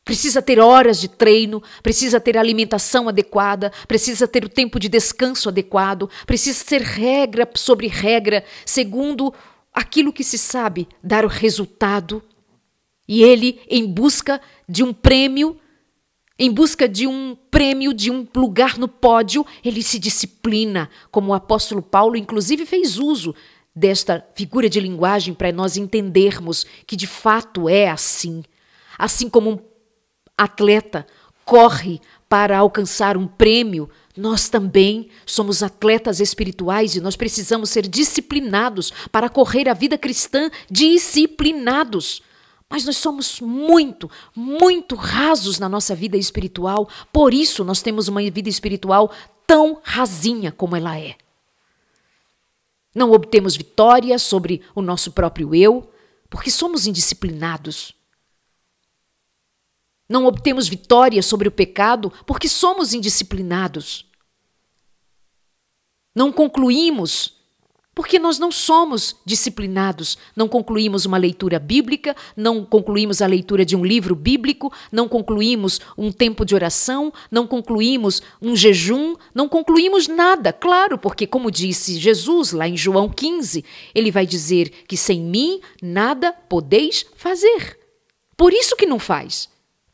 Precisa ter horas de treino, precisa ter alimentação adequada, precisa ter o tempo de descanso adequado, precisa ter regra sobre regra, segundo aquilo que se sabe dar o resultado. E ele, em busca de um prêmio, em busca de um prêmio, de um lugar no pódio, ele se disciplina, como o apóstolo Paulo, inclusive, fez uso desta figura de linguagem para nós entendermos que de fato é assim. Assim como um atleta corre para alcançar um prêmio, nós também somos atletas espirituais e nós precisamos ser disciplinados para correr a vida cristã disciplinados. Mas nós somos muito, muito rasos na nossa vida espiritual, por isso nós temos uma vida espiritual tão rasinha como ela é. Não obtemos vitória sobre o nosso próprio eu, porque somos indisciplinados. Não obtemos vitória sobre o pecado porque somos indisciplinados. Não concluímos porque nós não somos disciplinados. Não concluímos uma leitura bíblica, não concluímos a leitura de um livro bíblico, não concluímos um tempo de oração, não concluímos um jejum, não concluímos nada. Claro, porque, como disse Jesus lá em João 15, ele vai dizer que sem mim nada podeis fazer. Por isso que não faz.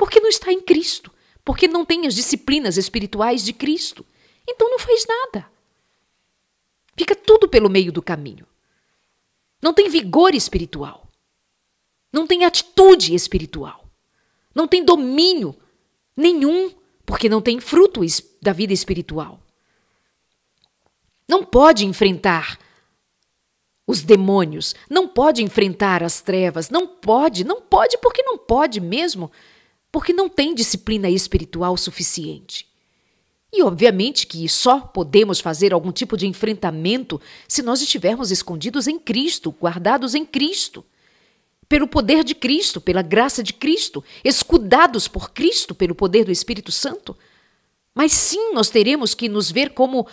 Porque não está em Cristo. Porque não tem as disciplinas espirituais de Cristo. Então não faz nada. Fica tudo pelo meio do caminho. Não tem vigor espiritual. Não tem atitude espiritual. Não tem domínio nenhum, porque não tem fruto da vida espiritual. Não pode enfrentar os demônios, não pode enfrentar as trevas, não pode, não pode porque não pode mesmo porque não tem disciplina espiritual suficiente. E obviamente que só podemos fazer algum tipo de enfrentamento se nós estivermos escondidos em Cristo, guardados em Cristo. Pelo poder de Cristo, pela graça de Cristo, escudados por Cristo pelo poder do Espírito Santo. Mas sim, nós teremos que nos ver como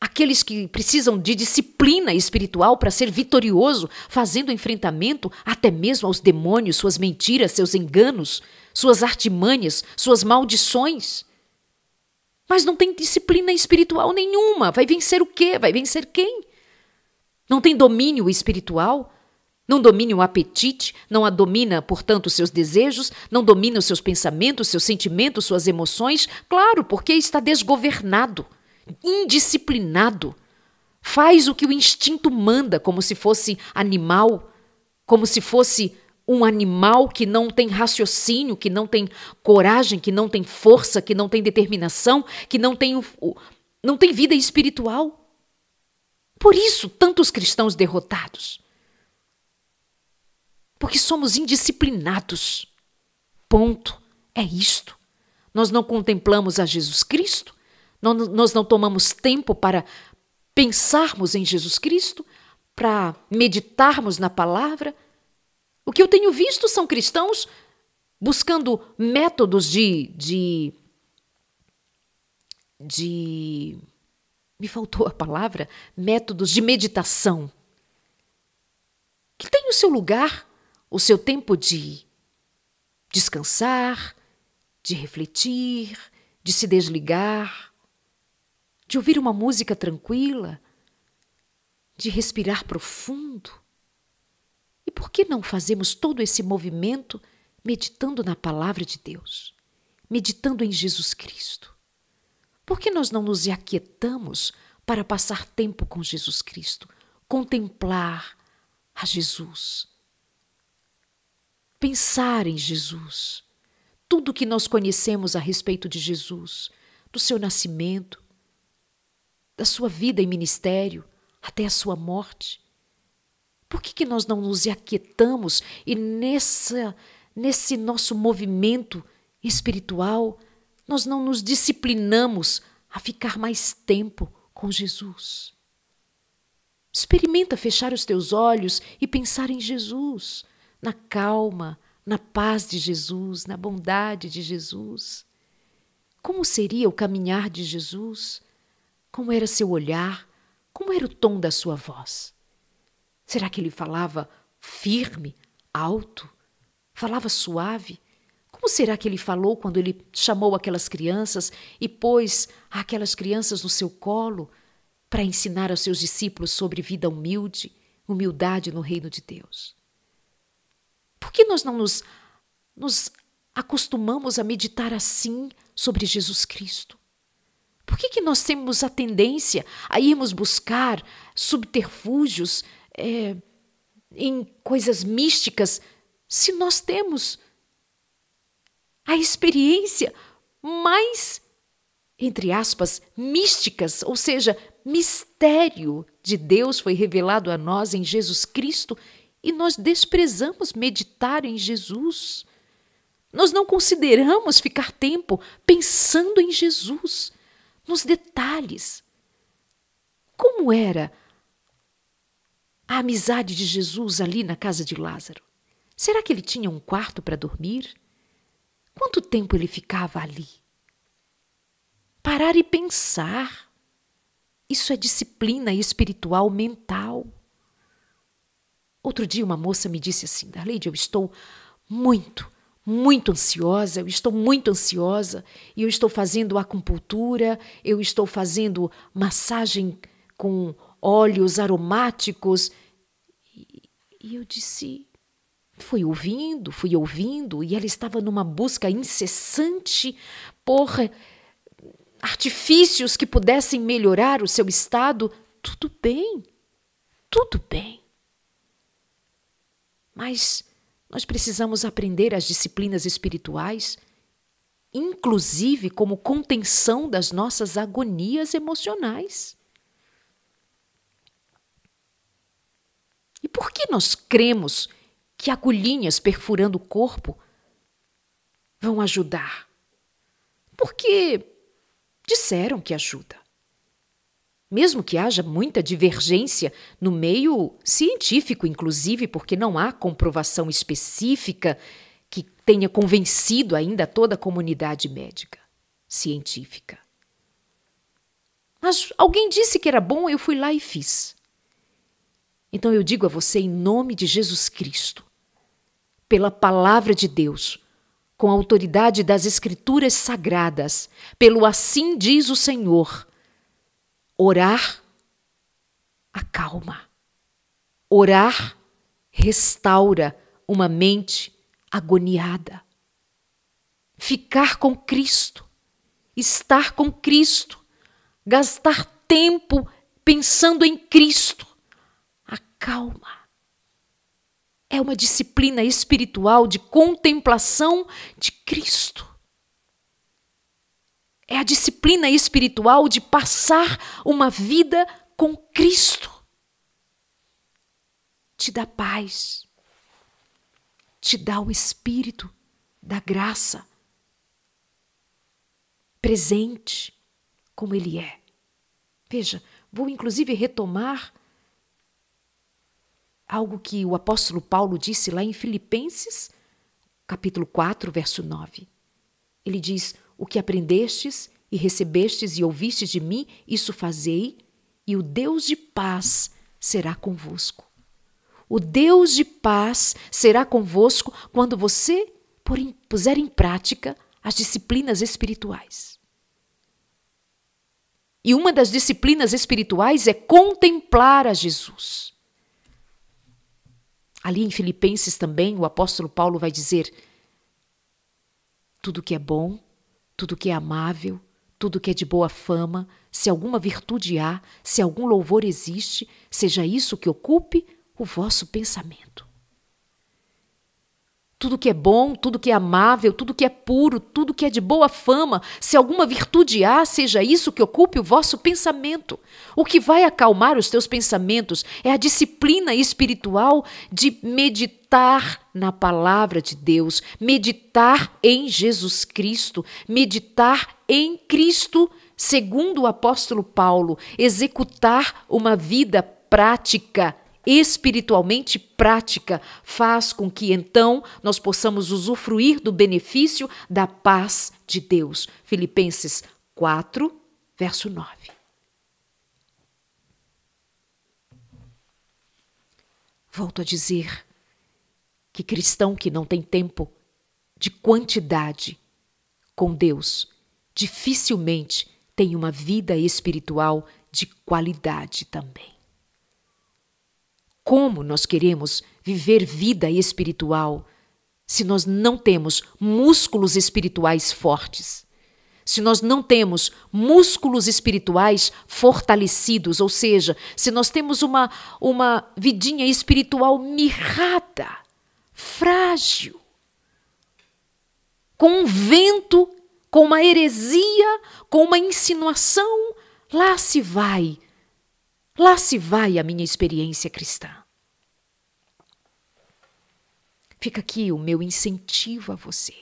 aqueles que precisam de disciplina espiritual para ser vitorioso, fazendo enfrentamento até mesmo aos demônios, suas mentiras, seus enganos, suas artimanhas, suas maldições. Mas não tem disciplina espiritual nenhuma. Vai vencer o quê? Vai vencer quem? Não tem domínio espiritual? Não domina o apetite, não domina, portanto, os seus desejos, não domina os seus pensamentos, seus sentimentos, suas emoções? Claro, porque está desgovernado. indisciplinado, faz o que o instinto manda, como se fosse animal, como se fosse um animal que não tem raciocínio, que não tem coragem, que não tem força, que não tem determinação, que não tem, não tem vida espiritual. Por isso, tantos cristãos derrotados. Porque somos indisciplinados. Ponto. É isto. Nós não contemplamos a Jesus Cristo, nós não tomamos tempo para pensarmos em Jesus Cristo, para meditarmos na palavra. O que eu tenho visto são cristãos buscando métodos de, de, de me faltou a palavra, métodos de meditação, que tem o seu lugar, o seu tempo de descansar, de refletir, de se desligar, de ouvir uma música tranquila, de respirar profundo. E por que não fazemos todo esse movimento meditando na palavra de Deus, meditando em Jesus Cristo? Por que nós não nos aquietamos para passar tempo com Jesus Cristo, contemplar a Jesus, pensar em Jesus, tudo que nós conhecemos a respeito de Jesus, do seu nascimento, da sua vida e ministério até a sua morte? Por que, que nós não nos aquietamos e nessa, nesse nosso movimento espiritual nós não nos disciplinamos a ficar mais tempo com Jesus. Experimenta fechar os teus olhos e pensar em Jesus, na calma, na paz de Jesus, na bondade de Jesus. Como seria o caminhar de Jesus? Como era seu olhar? Como era o tom da sua voz? Será que ele falava firme, alto? Falava suave? Como será que ele falou quando ele chamou aquelas crianças e pôs aquelas crianças no seu colo para ensinar aos seus discípulos sobre vida humilde, humildade no reino de Deus? Por que nós não nos, nos acostumamos a meditar assim sobre Jesus Cristo? Por que, que nós temos a tendência a irmos buscar subterfúgios é, em coisas místicas se nós temos a experiência mais, entre aspas, místicas, ou seja, mistério de Deus foi revelado a nós em Jesus Cristo e nós desprezamos meditar em Jesus. Nós não consideramos ficar tempo pensando em Jesus, nos detalhes. Como era a amizade de Jesus ali na casa de Lázaro? Será que ele tinha um quarto para dormir? Quanto tempo ele ficava ali? Parar e pensar. Isso é disciplina espiritual mental. Outro dia uma moça me disse assim: Darleide, eu estou muito, muito ansiosa, eu estou muito ansiosa e eu estou fazendo acupuntura, eu estou fazendo massagem com óleos aromáticos. E eu disse: Fui ouvindo, fui ouvindo, e ela estava numa busca incessante por artifícios que pudessem melhorar o seu estado. Tudo bem, tudo bem. Mas nós precisamos aprender as disciplinas espirituais, inclusive como contenção das nossas agonias emocionais. Por que nós cremos que agulhinhas perfurando o corpo vão ajudar. Porque disseram que ajuda. Mesmo que haja muita divergência no meio científico, inclusive, porque não há comprovação específica que tenha convencido ainda toda a comunidade médica científica. Mas alguém disse que era bom, eu fui lá e fiz. Então eu digo a você, em nome de Jesus Cristo, pela palavra de Deus, com a autoridade das Escrituras sagradas, pelo assim diz o Senhor, orar acalma. Orar restaura uma mente agoniada. Ficar com Cristo, estar com Cristo, gastar tempo pensando em Cristo. Calma é uma disciplina espiritual de contemplação de Cristo. É a disciplina espiritual de passar uma vida com Cristo. Te dá paz, te dá o Espírito da graça presente como Ele é. Veja, vou inclusive retomar algo que o apóstolo Paulo disse lá em Filipenses, capítulo 4, verso 9. Ele diz: O que aprendestes e recebestes e ouvistes de mim, isso fazei, e o Deus de paz será convosco. O Deus de paz será convosco quando você puser em prática as disciplinas espirituais. E uma das disciplinas espirituais é contemplar a Jesus. Ali em Filipenses também, o apóstolo Paulo vai dizer: tudo que é bom, tudo que é amável, tudo que é de boa fama, se alguma virtude há, se algum louvor existe, seja isso que ocupe o vosso pensamento tudo que é bom, tudo que é amável, tudo que é puro, tudo que é de boa fama, se alguma virtude há, seja isso que ocupe o vosso pensamento. O que vai acalmar os teus pensamentos é a disciplina espiritual de meditar na palavra de Deus, meditar em Jesus Cristo, meditar em Cristo, segundo o apóstolo Paulo, executar uma vida prática espiritualmente prática faz com que então nós possamos usufruir do benefício da paz de Deus. Filipenses 4, verso 9. Volto a dizer que cristão que não tem tempo de quantidade com Deus dificilmente tem uma vida espiritual de qualidade também como nós queremos viver vida espiritual se nós não temos músculos espirituais fortes? Se nós não temos músculos espirituais fortalecidos, ou seja, se nós temos uma, uma vidinha espiritual mirrada, frágil, com um vento, com uma heresia, com uma insinuação, lá se vai Lá se vai a minha experiência cristã. Fica aqui o meu incentivo a você,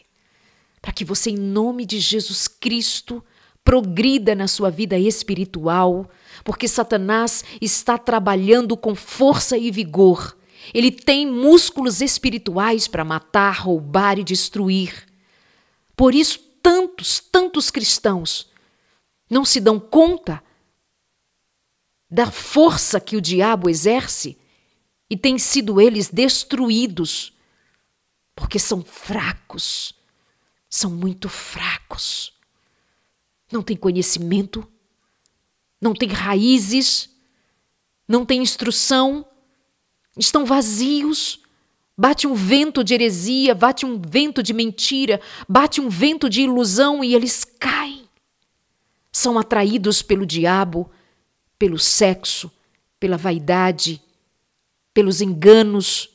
para que você, em nome de Jesus Cristo, progrida na sua vida espiritual, porque Satanás está trabalhando com força e vigor. Ele tem músculos espirituais para matar, roubar e destruir. Por isso, tantos, tantos cristãos não se dão conta da força que o diabo exerce e têm sido eles destruídos, porque são fracos, são muito fracos. Não têm conhecimento, não têm raízes, não têm instrução, estão vazios. Bate um vento de heresia, bate um vento de mentira, bate um vento de ilusão e eles caem. São atraídos pelo diabo pelo sexo, pela vaidade, pelos enganos,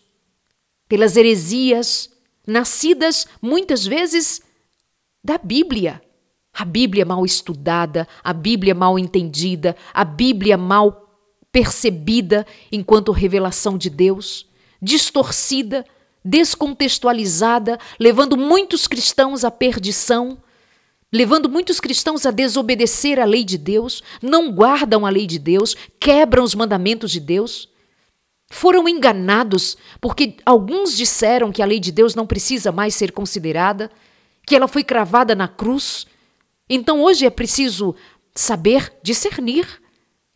pelas heresias, nascidas muitas vezes da Bíblia. A Bíblia mal estudada, a Bíblia mal entendida, a Bíblia mal percebida enquanto revelação de Deus, distorcida, descontextualizada, levando muitos cristãos à perdição levando muitos cristãos a desobedecer a lei de Deus, não guardam a lei de Deus, quebram os mandamentos de Deus. Foram enganados porque alguns disseram que a lei de Deus não precisa mais ser considerada, que ela foi cravada na cruz. Então hoje é preciso saber discernir,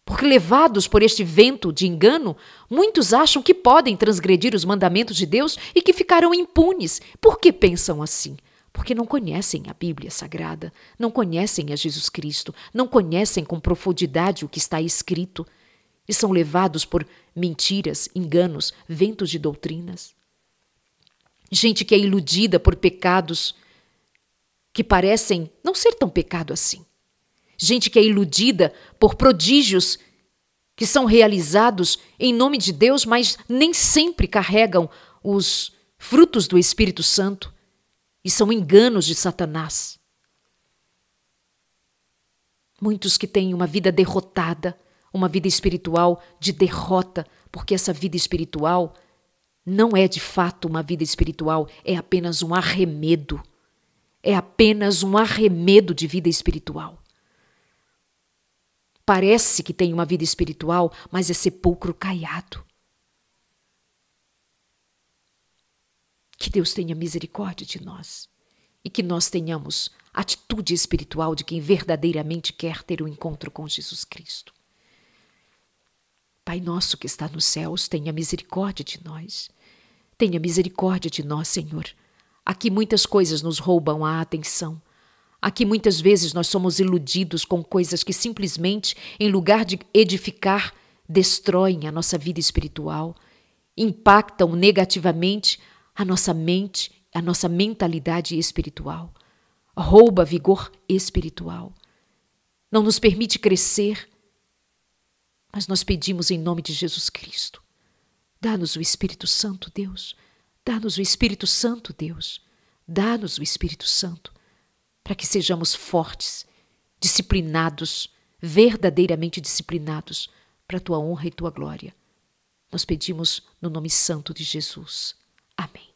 porque levados por este vento de engano, muitos acham que podem transgredir os mandamentos de Deus e que ficarão impunes. Por que pensam assim? Porque não conhecem a Bíblia Sagrada, não conhecem a Jesus Cristo, não conhecem com profundidade o que está escrito e são levados por mentiras, enganos, ventos de doutrinas. Gente que é iludida por pecados que parecem não ser tão pecado assim. gente que é iludida por prodígios que são realizados em nome de Deus, mas nem sempre carregam os frutos do Espírito Santo e são enganos de Satanás. Muitos que têm uma vida derrotada, uma vida espiritual de derrota, porque essa vida espiritual não é de fato uma vida espiritual, é apenas um arremedo. É apenas um arremedo de vida espiritual. Parece que tem uma vida espiritual, mas é sepulcro caiado. Que Deus tenha misericórdia de nós e que nós tenhamos atitude espiritual de quem verdadeiramente quer ter o um encontro com Jesus Cristo. Pai nosso que está nos céus, tenha misericórdia de nós. Tenha misericórdia de nós, Senhor. Aqui muitas coisas nos roubam a atenção. Aqui muitas vezes nós somos iludidos com coisas que simplesmente, em lugar de edificar, destroem a nossa vida espiritual, impactam negativamente a nossa mente, a nossa mentalidade espiritual, rouba vigor espiritual, não nos permite crescer. Mas nós pedimos em nome de Jesus Cristo, dá-nos o Espírito Santo, Deus, dá-nos o Espírito Santo, Deus, dá-nos o Espírito Santo para que sejamos fortes, disciplinados, verdadeiramente disciplinados para a tua honra e tua glória. Nós pedimos no nome santo de Jesus. Amém.